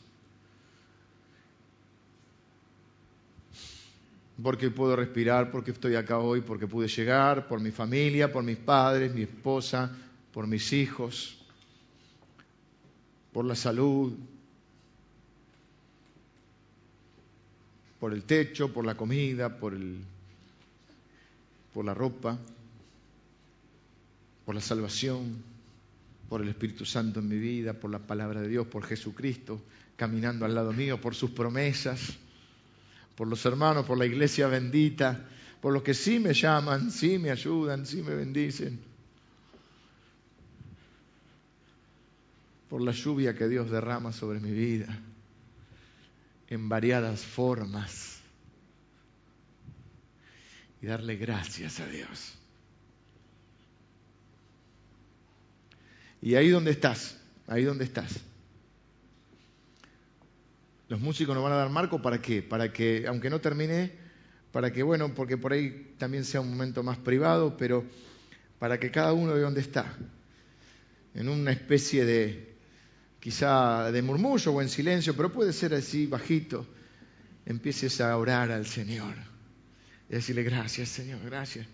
Porque puedo respirar, porque estoy acá hoy, porque pude llegar, por mi familia, por mis padres, mi esposa, por mis hijos por la salud, por el techo, por la comida, por, el, por la ropa, por la salvación, por el Espíritu Santo en mi vida, por la palabra de Dios, por Jesucristo caminando al lado mío, por sus promesas, por los hermanos, por la iglesia bendita, por los que sí me llaman, sí me ayudan, sí me bendicen por la lluvia que Dios derrama sobre mi vida en variadas formas y darle gracias a Dios. Y ahí donde estás, ahí donde estás. Los músicos nos van a dar marco para qué? Para que, aunque no termine, para que, bueno, porque por ahí también sea un momento más privado, pero para que cada uno de donde está, en una especie de quizá de murmullo o en silencio, pero puede ser así bajito, empieces a orar al Señor y decirle gracias Señor, gracias.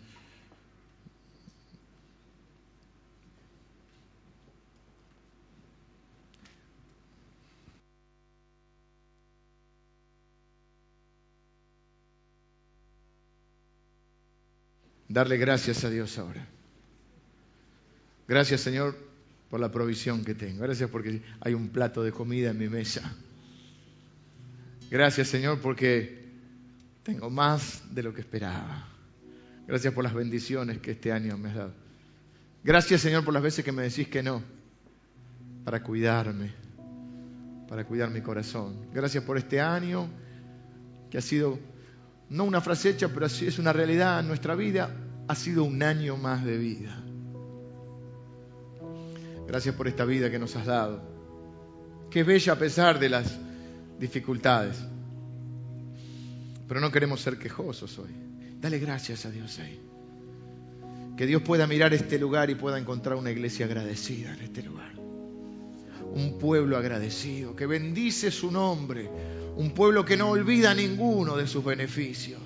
Darle gracias a Dios ahora. Gracias Señor por la provisión que tengo. Gracias porque hay un plato de comida en mi mesa. Gracias Señor porque tengo más de lo que esperaba. Gracias por las bendiciones que este año me has dado. Gracias Señor por las veces que me decís que no, para cuidarme, para cuidar mi corazón. Gracias por este año que ha sido, no una frase hecha, pero es una realidad en nuestra vida, ha sido un año más de vida. Gracias por esta vida que nos has dado, que es bella a pesar de las dificultades. Pero no queremos ser quejosos hoy. Dale gracias a Dios ahí. Que Dios pueda mirar este lugar y pueda encontrar una iglesia agradecida en este lugar. Un pueblo agradecido, que bendice su nombre. Un pueblo que no olvida ninguno de sus beneficios.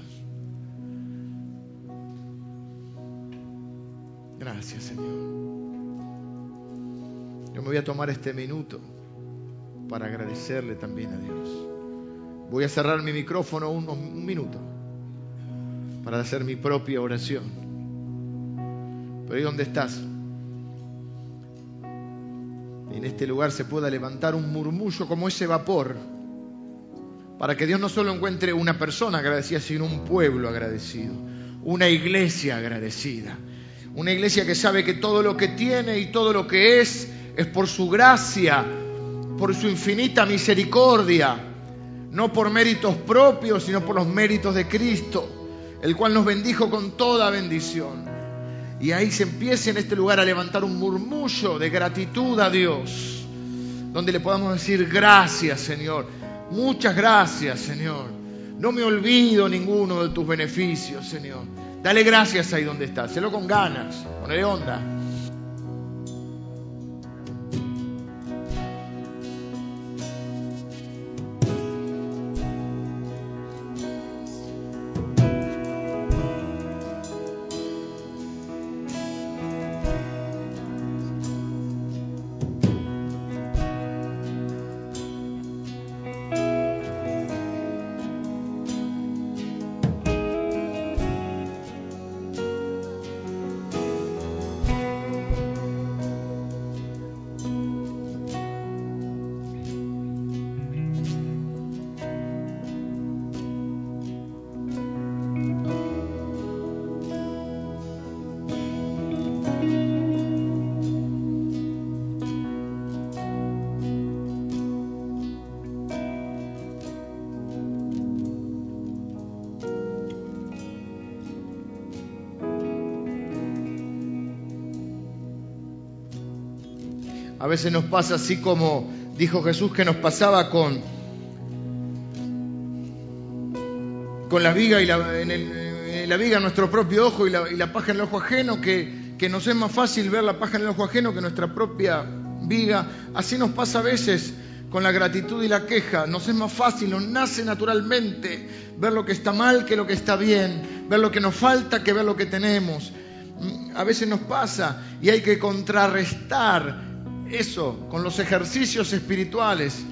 Gracias, Señor. Yo me voy a tomar este minuto para agradecerle también a Dios. Voy a cerrar mi micrófono un minuto para hacer mi propia oración. Pero ahí donde estás, en este lugar se pueda levantar un murmullo como ese vapor, para que Dios no solo encuentre una persona agradecida, sino un pueblo agradecido, una iglesia agradecida, una iglesia que sabe que todo lo que tiene y todo lo que es es por su gracia, por su infinita misericordia, no por méritos propios, sino por los méritos de Cristo, el cual nos bendijo con toda bendición. Y ahí se empieza en este lugar a levantar un murmullo de gratitud a Dios, donde le podamos decir gracias Señor, muchas gracias Señor. No me olvido ninguno de tus beneficios, Señor. Dale gracias ahí donde estás, lo con ganas, ponle onda. A veces nos pasa así como dijo Jesús que nos pasaba con, con la viga y la, en la viga en nuestro propio ojo y la, paja en el ojo ajeno, que, que nos es más fácil ver la paja en el ojo ajeno que nuestra propia viga. Así nos pasa a veces con la gratitud y la queja. Nos es más fácil, nos nace naturalmente ver lo que está mal que lo que está bien, ver lo que nos falta que ver lo que tenemos. A veces nos pasa y hay que contrarrestar eso con los ejercicios espirituales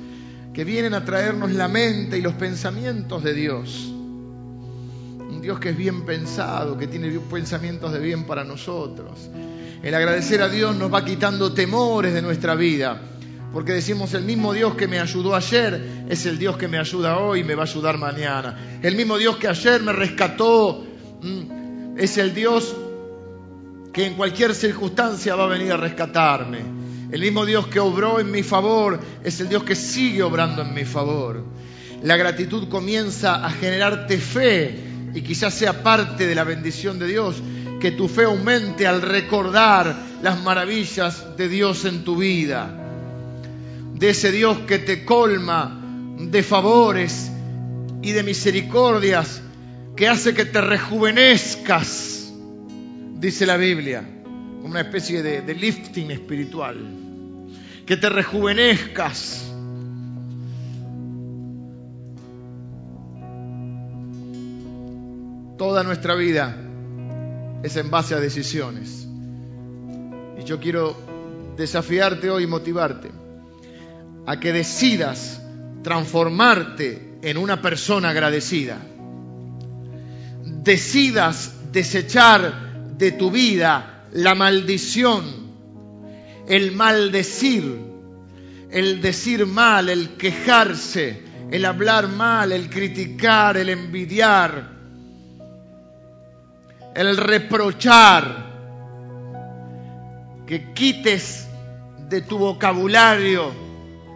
que vienen a traernos la mente y los pensamientos de Dios. Un Dios que es bien pensado, que tiene pensamientos de bien para nosotros. El agradecer a Dios nos va quitando temores de nuestra vida porque decimos, el mismo Dios que me ayudó ayer es el Dios que me ayuda hoy y me va a ayudar mañana. El mismo Dios que ayer me rescató mm, es el Dios que en cualquier circunstancia va a venir a rescatarme. El mismo Dios que obró en mi favor es el Dios que sigue obrando en mi favor. La gratitud comienza a generarte fe y quizás sea parte de la bendición de Dios, que tu fe aumente al recordar las maravillas de Dios en tu vida de ese Dios que te colma de favores y de misericordias, que hace que te rejuvenezcas, dice la Biblia, una especie de, lifting espiritual, que te rejuvenezcas. Toda nuestra vida es en base a decisiones. Y yo quiero desafiarte hoy y motivarte a que decidas transformarte en una persona agradecida. Decidas desechar de tu vida la maldición, el maldecir, el decir mal, el quejarse, el hablar mal, el criticar, el envidiar, el reprochar, que quites de tu vocabulario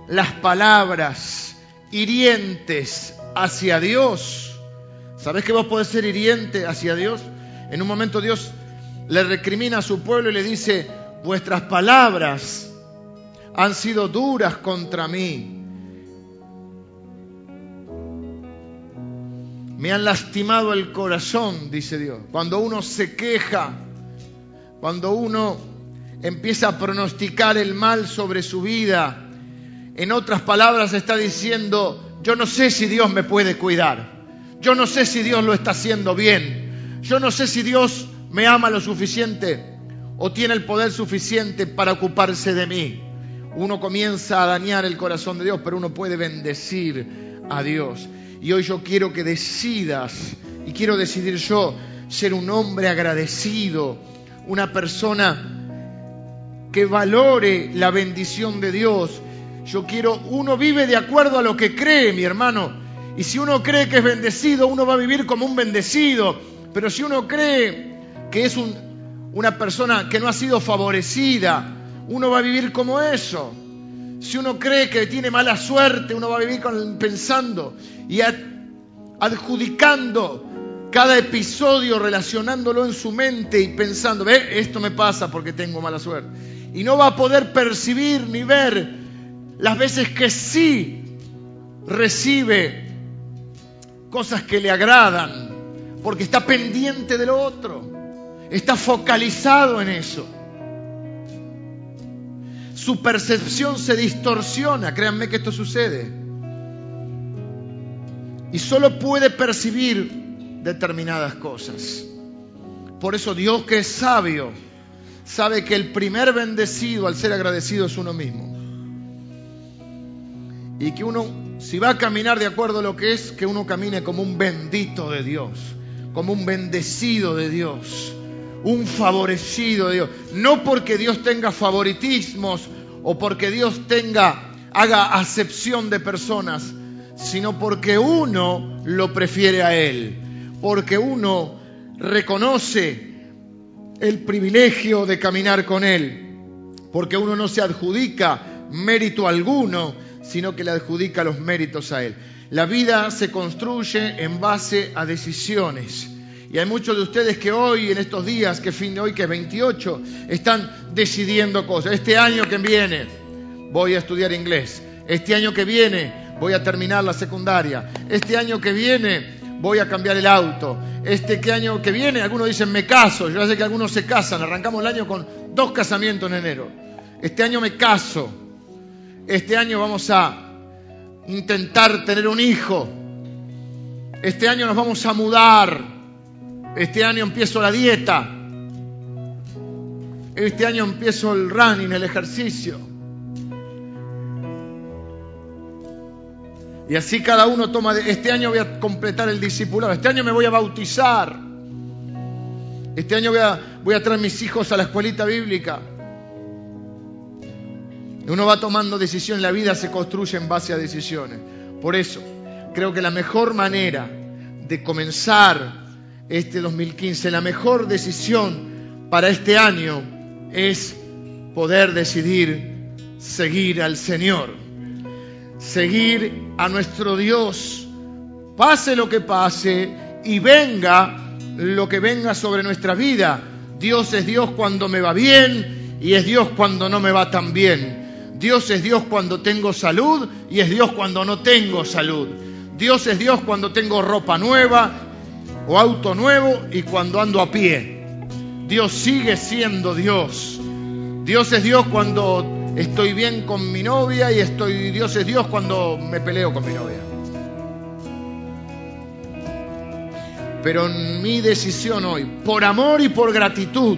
las palabras hirientes hacia Dios. ¿Sabes que vos podés ser hiriente hacia Dios? En un momento Dios le recrimina a su pueblo y le dice, vuestras palabras han sido duras contra mí. Me han lastimado el corazón, dice Dios. Cuando uno se queja, cuando uno empieza a pronosticar el mal sobre su vida, en otras palabras está diciendo, yo no sé si Dios me puede cuidar, yo no sé si Dios lo está haciendo bien, yo no sé si Dios me ama lo suficiente o tiene el poder suficiente para ocuparse de mí. Uno comienza a dañar el corazón de Dios, pero uno puede bendecir a Dios. Y hoy yo quiero que decidas, y quiero decidir yo, ser un hombre agradecido, una persona que valore la bendición de Dios yo quiero, uno vive de acuerdo a lo que cree, mi hermano. Y si uno cree que es bendecido, uno va a vivir como un bendecido. Pero si uno cree que es una persona que no ha sido favorecida, uno va a vivir como eso. Si uno cree que tiene mala suerte, uno va a vivir pensando y adjudicando cada episodio, relacionándolo en su mente y pensando, ve, esto me pasa porque tengo mala suerte. Y no va a poder percibir ni ver las veces que sí recibe cosas que le agradan, porque está pendiente de lo otro, está focalizado en eso. Su percepción se distorsiona, créanme que esto sucede. Y solo puede percibir determinadas cosas. Por eso Dios que es sabio, sabe que el primer bendecido al ser agradecido es uno mismo y que uno, si va a caminar de acuerdo a lo que es, que uno camine como un bendito de Dios, como un bendecido de Dios, un favorecido de Dios. No porque Dios tenga favoritismos o porque Dios tenga, haga acepción de personas, sino porque uno lo prefiere a Él, porque uno reconoce el privilegio de caminar con Él, porque uno no se adjudica mérito alguno, sino que le adjudica los méritos a Él. La vida se construye en base a decisiones. Y hay muchos de ustedes que hoy, en estos días, que fin de hoy, que es 28, están decidiendo cosas. Este año que viene, voy a estudiar inglés. Este año que viene voy a terminar la secundaria. Este año que viene voy a cambiar el auto. Este año que viene, algunos dicen me caso. Yo sé que algunos se casan. Arrancamos el año con dos casamientos en enero. Este año me caso. Este año vamos a intentar tener un hijo. Este año nos vamos a mudar. Este año empiezo la dieta. Este año empiezo el running, el ejercicio. Y así cada uno toma, de, este año voy a completar el discipulado, este año me voy a bautizar, este año voy a, voy a traer mis hijos a la escuelita bíblica. Uno va tomando decisiones, la vida se construye en base a decisiones. Por eso, creo que la mejor manera de comenzar este 2015, la mejor decisión para este año es poder decidir seguir al Señor, seguir a nuestro Dios, pase lo que pase y venga lo que venga sobre nuestra vida. Dios es Dios cuando me va bien y es Dios cuando no me va tan bien. Dios es Dios cuando tengo salud y es Dios cuando no tengo salud. Dios es Dios cuando tengo ropa nueva o auto nuevo y cuando ando a pie. Dios sigue siendo Dios. Dios es Dios cuando estoy bien con mi novia y estoy Dios es Dios cuando me peleo con mi novia. Pero mi decisión hoy, por amor y por gratitud,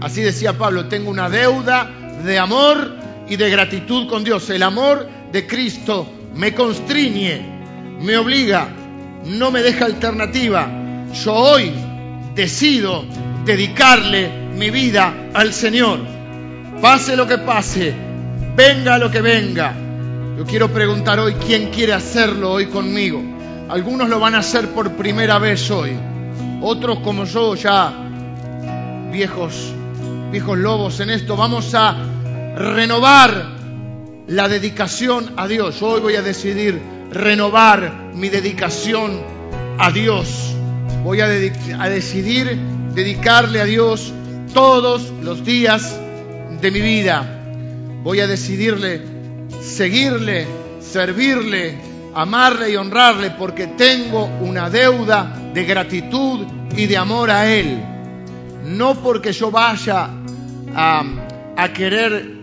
así decía Pablo, tengo una deuda de amor y de gratitud con Dios. El amor de Cristo me constriñe me obliga, no me deja alternativa. Yo hoy decido dedicarle mi vida al Señor. Pase lo que pase, venga lo que venga. Yo quiero preguntar hoy quién quiere hacerlo hoy conmigo. Algunos lo van a hacer por primera vez hoy. Otros como yo ya viejos viejos lobos en esto, vamos a renovar la dedicación a Dios. Hoy voy a decidir renovar mi dedicación a Dios. Voy a, decidir dedicarle a Dios todos los días de mi vida. Voy a decidirle seguirle, servirle, amarle y honrarle porque tengo una deuda de gratitud y de amor a Él. No porque yo vaya a querer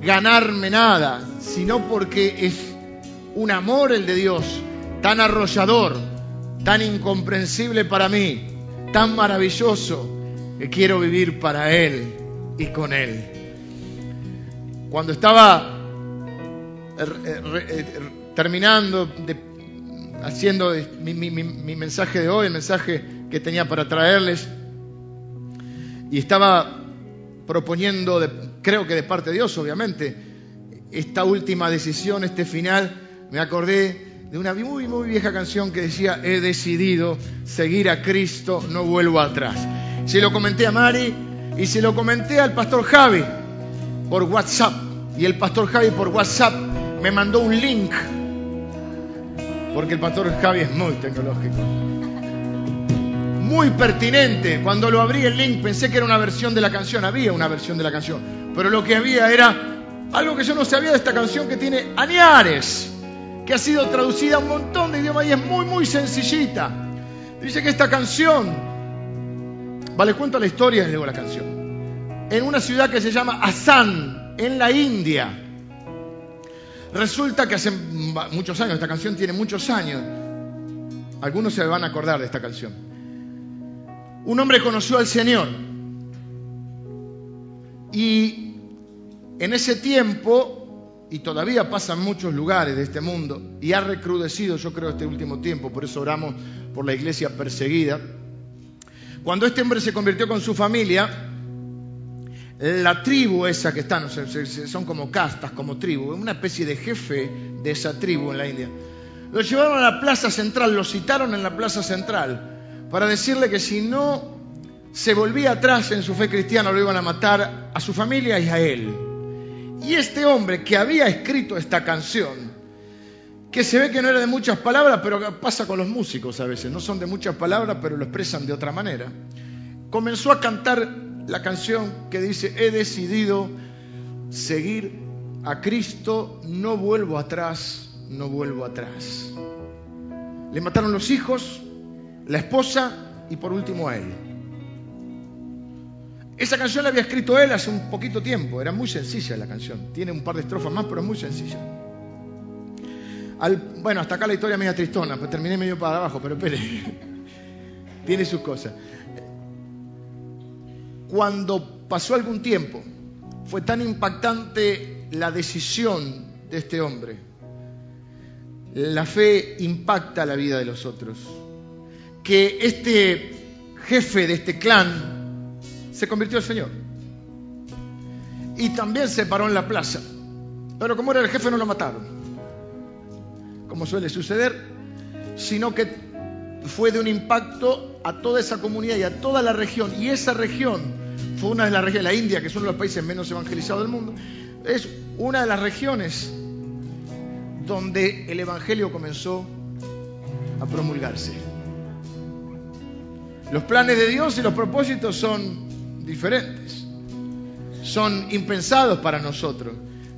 ganarme nada, sino porque es un amor el de Dios tan arrollador, tan incomprensible para mí, tan maravilloso, que quiero vivir para Él y con Él. Cuando estaba eh, eh, terminando de, haciendo mi, mensaje de hoy, el mensaje que tenía para traerles, y estaba proponiendo, creo que de parte de Dios, obviamente, esta última decisión, este final, me acordé de una muy, muy vieja canción que decía, he decidido seguir a Cristo, no vuelvo atrás. Se lo comenté a Mari y se lo comenté al pastor Javi por WhatsApp. Y el pastor Javi por WhatsApp me mandó un link, porque el pastor Javi es muy tecnológico. Muy pertinente. Cuando lo abrí el link pensé que era una versión de la canción. Había una versión de la canción. Pero lo que había era algo que yo no sabía de esta canción que tiene añares que ha sido traducida a un montón de idiomas y es muy, muy sencillita. Dice que esta canción, vale, cuento la historia y luego la canción, en una ciudad que se llama Assam, en la India. Resulta que hace muchos años, esta canción tiene muchos años, algunos se van a acordar de esta canción. Un hombre conoció al Señor y en ese tiempo y todavía pasa en muchos lugares de este mundo y ha recrudecido, yo creo, este último tiempo, por eso oramos por la iglesia perseguida. Cuando este hombre se convirtió con su familia, la tribu esa que están, son como castas, como tribu, una especie de jefe de esa tribu en la India, lo llevaron a la plaza central, lo citaron en la plaza central para decirle que si no se volvía atrás en su fe cristiana lo iban a matar a su familia y a él. Y este hombre que había escrito esta canción, que se ve que no era de muchas palabras, pero pasa con los músicos a veces, no son de muchas palabras, pero lo expresan de otra manera, comenzó a cantar la canción que dice, he decidido seguir a Cristo, no vuelvo atrás, no vuelvo atrás. Le mataron los hijos, la esposa y por último a él. Esa canción la había escrito él hace un poquito tiempo, era muy sencilla la canción, tiene un par de estrofas más, pero es muy sencilla. bueno, hasta acá la historia media tristona, pues terminé medio para abajo, pero espere, tiene sus cosas. Cuando pasó algún tiempo, fue tan impactante la decisión de este hombre. La fe impacta la vida de los otros. Que este jefe de este clan se convirtió al Señor. Y también se paró en la plaza. Pero como era el jefe no lo mataron. Como suele suceder. Sino que fue de un impacto a toda esa comunidad y a toda la región. Y esa región fue una de las regiones, la India, que es uno de los países menos evangelizados del mundo, es una de las regiones donde el Evangelio comenzó a promulgarse. Los planes de Dios y los propósitos son diferentes, son impensados para nosotros.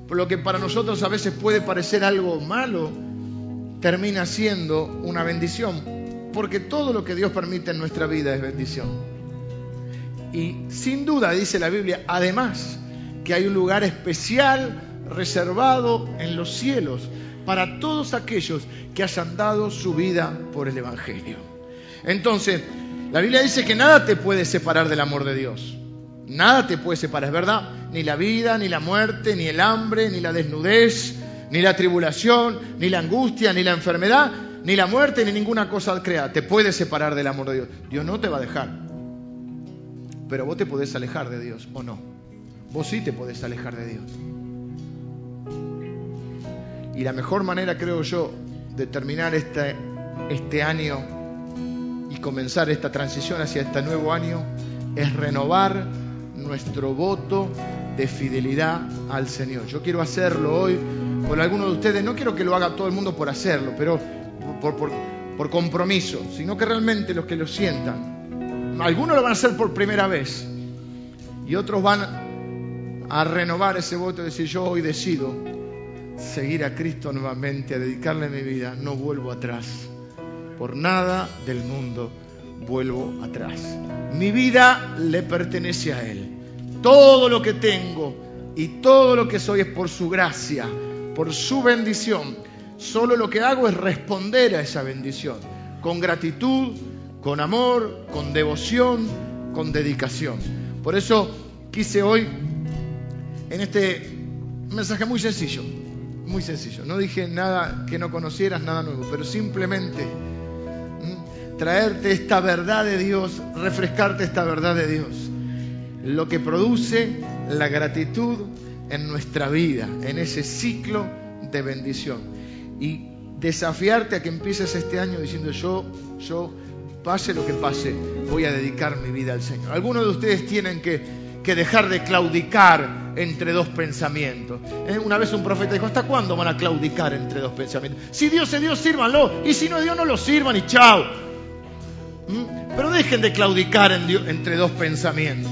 Por lo que para nosotros a veces puede parecer algo malo, termina siendo una bendición, porque todo lo que Dios permite en nuestra vida es bendición. Y sin duda, dice la Biblia, además, que hay un lugar especial reservado en los cielos para todos aquellos que hayan dado su vida por el Evangelio. Entonces, la Biblia dice que nada te puede separar del amor de Dios. Nada te puede separar, es verdad. Ni la vida, ni la muerte, ni el hambre, ni la desnudez, ni la tribulación, ni la angustia, ni la enfermedad, ni la muerte, ni ninguna cosa creada. Te puede separar del amor de Dios. Dios no te va a dejar pero vos te podés alejar de Dios, ¿o no? Vos sí te podés alejar de Dios. Y la mejor manera, creo yo, de terminar este, este año comenzar esta transición hacia este nuevo año es renovar nuestro voto de fidelidad al Señor. Yo quiero hacerlo hoy con algunos de ustedes, no quiero que lo haga todo el mundo por hacerlo, pero por, por, por compromiso, sino que realmente los que lo sientan algunos lo van a hacer por primera vez y otros van a renovar ese voto y decir, yo hoy decido seguir a Cristo nuevamente, a dedicarle mi vida, no vuelvo atrás. Por nada del mundo vuelvo atrás. Mi vida le pertenece a Él. Todo lo que tengo y todo lo que soy es por su gracia, por su bendición. Solo lo que hago es responder a esa bendición con gratitud, con amor, con devoción, con dedicación. Por eso quise hoy, en este mensaje muy sencillo, muy sencillo, no dije nada que no conocieras, nada nuevo, pero simplemente traerte esta verdad de Dios, refrescarte esta verdad de Dios, lo que produce la gratitud en nuestra vida, en ese ciclo de bendición. Y desafiarte a que empieces este año diciendo yo, yo Pase lo que pase, voy a dedicar mi vida al Señor. Algunos de ustedes tienen que, dejar de claudicar entre dos pensamientos. ¿Eh? Una vez un profeta dijo, ¿hasta cuándo van a claudicar entre dos pensamientos? Si Dios es Dios, sírvanlo. Y si no es Dios, no lo sirvan y chao. ¿Mm? Pero dejen de claudicar entre dos pensamientos.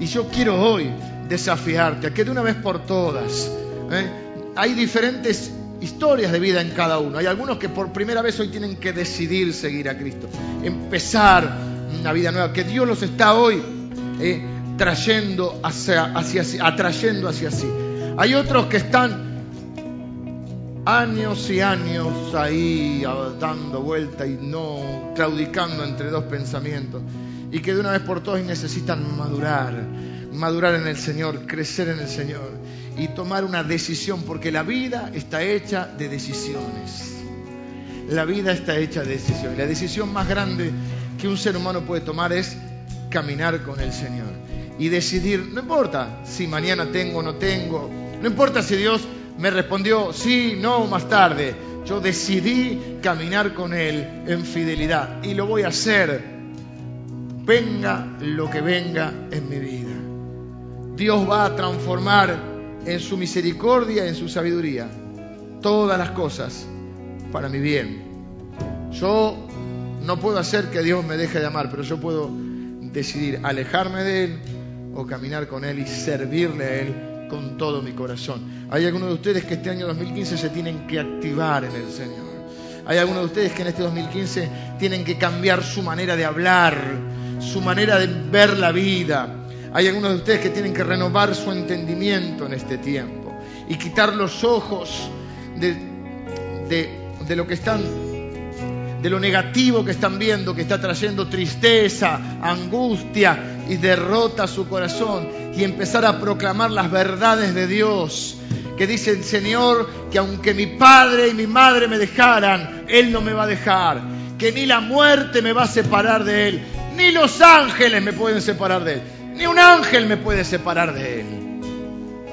Y yo quiero hoy desafiarte a que de una vez por todas, ¿eh? hay diferentes historias de vida en cada uno. Hay algunos que por primera vez hoy tienen que decidir seguir a Cristo, empezar una vida nueva, que Dios los está hoy eh, trayendo hacia, atrayendo hacia sí. Hay otros que están años y años ahí dando vuelta y no claudicando entre dos pensamientos y que de una vez por todas necesitan madurar, madurar en el Señor, crecer en el Señor y tomar una decisión, porque la vida está hecha de decisiones. La vida está hecha de decisiones. La decisión más grande que un ser humano puede tomar es caminar con el Señor y decidir, no importa si mañana tengo o no tengo, no importa si Dios me respondió sí, no, más tarde, yo decidí caminar con Él en fidelidad y lo voy a hacer, venga lo que venga en mi vida. Dios va a transformar en su misericordia, en su sabiduría, todas las cosas para mi bien. Yo no puedo hacer que Dios me deje de amar, pero yo puedo decidir alejarme de Él o caminar con Él y servirle a Él con todo mi corazón. Hay algunos de ustedes que este año 2015 se tienen que activar en el Señor. Hay algunos de ustedes que en este 2015 tienen que cambiar su manera de hablar, su manera de ver la vida. Hay algunos de ustedes que tienen que renovar su entendimiento en este tiempo y quitar los ojos de, de lo que están de lo negativo que están viendo, que está trayendo tristeza, angustia y derrota a su corazón y empezar a proclamar las verdades de Dios. Que dice el Señor que aunque mi padre y mi madre me dejaran, Él no me va a dejar. Que ni la muerte me va a separar de Él, ni los ángeles me pueden separar de Él, ni un ángel me puede separar de Él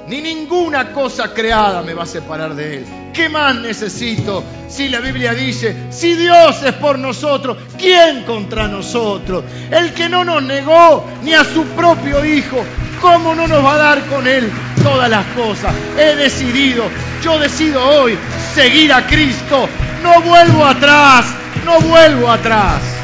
ni ninguna cosa creada me va a separar de Él. ¿Qué más necesito? Si la Biblia dice, si Dios es por nosotros, ¿quién contra nosotros? El que no nos negó ni a su propio Hijo, ¿cómo no nos va a dar con Él todas las cosas? He decidido, yo decido hoy seguir a Cristo. No vuelvo atrás, no vuelvo atrás.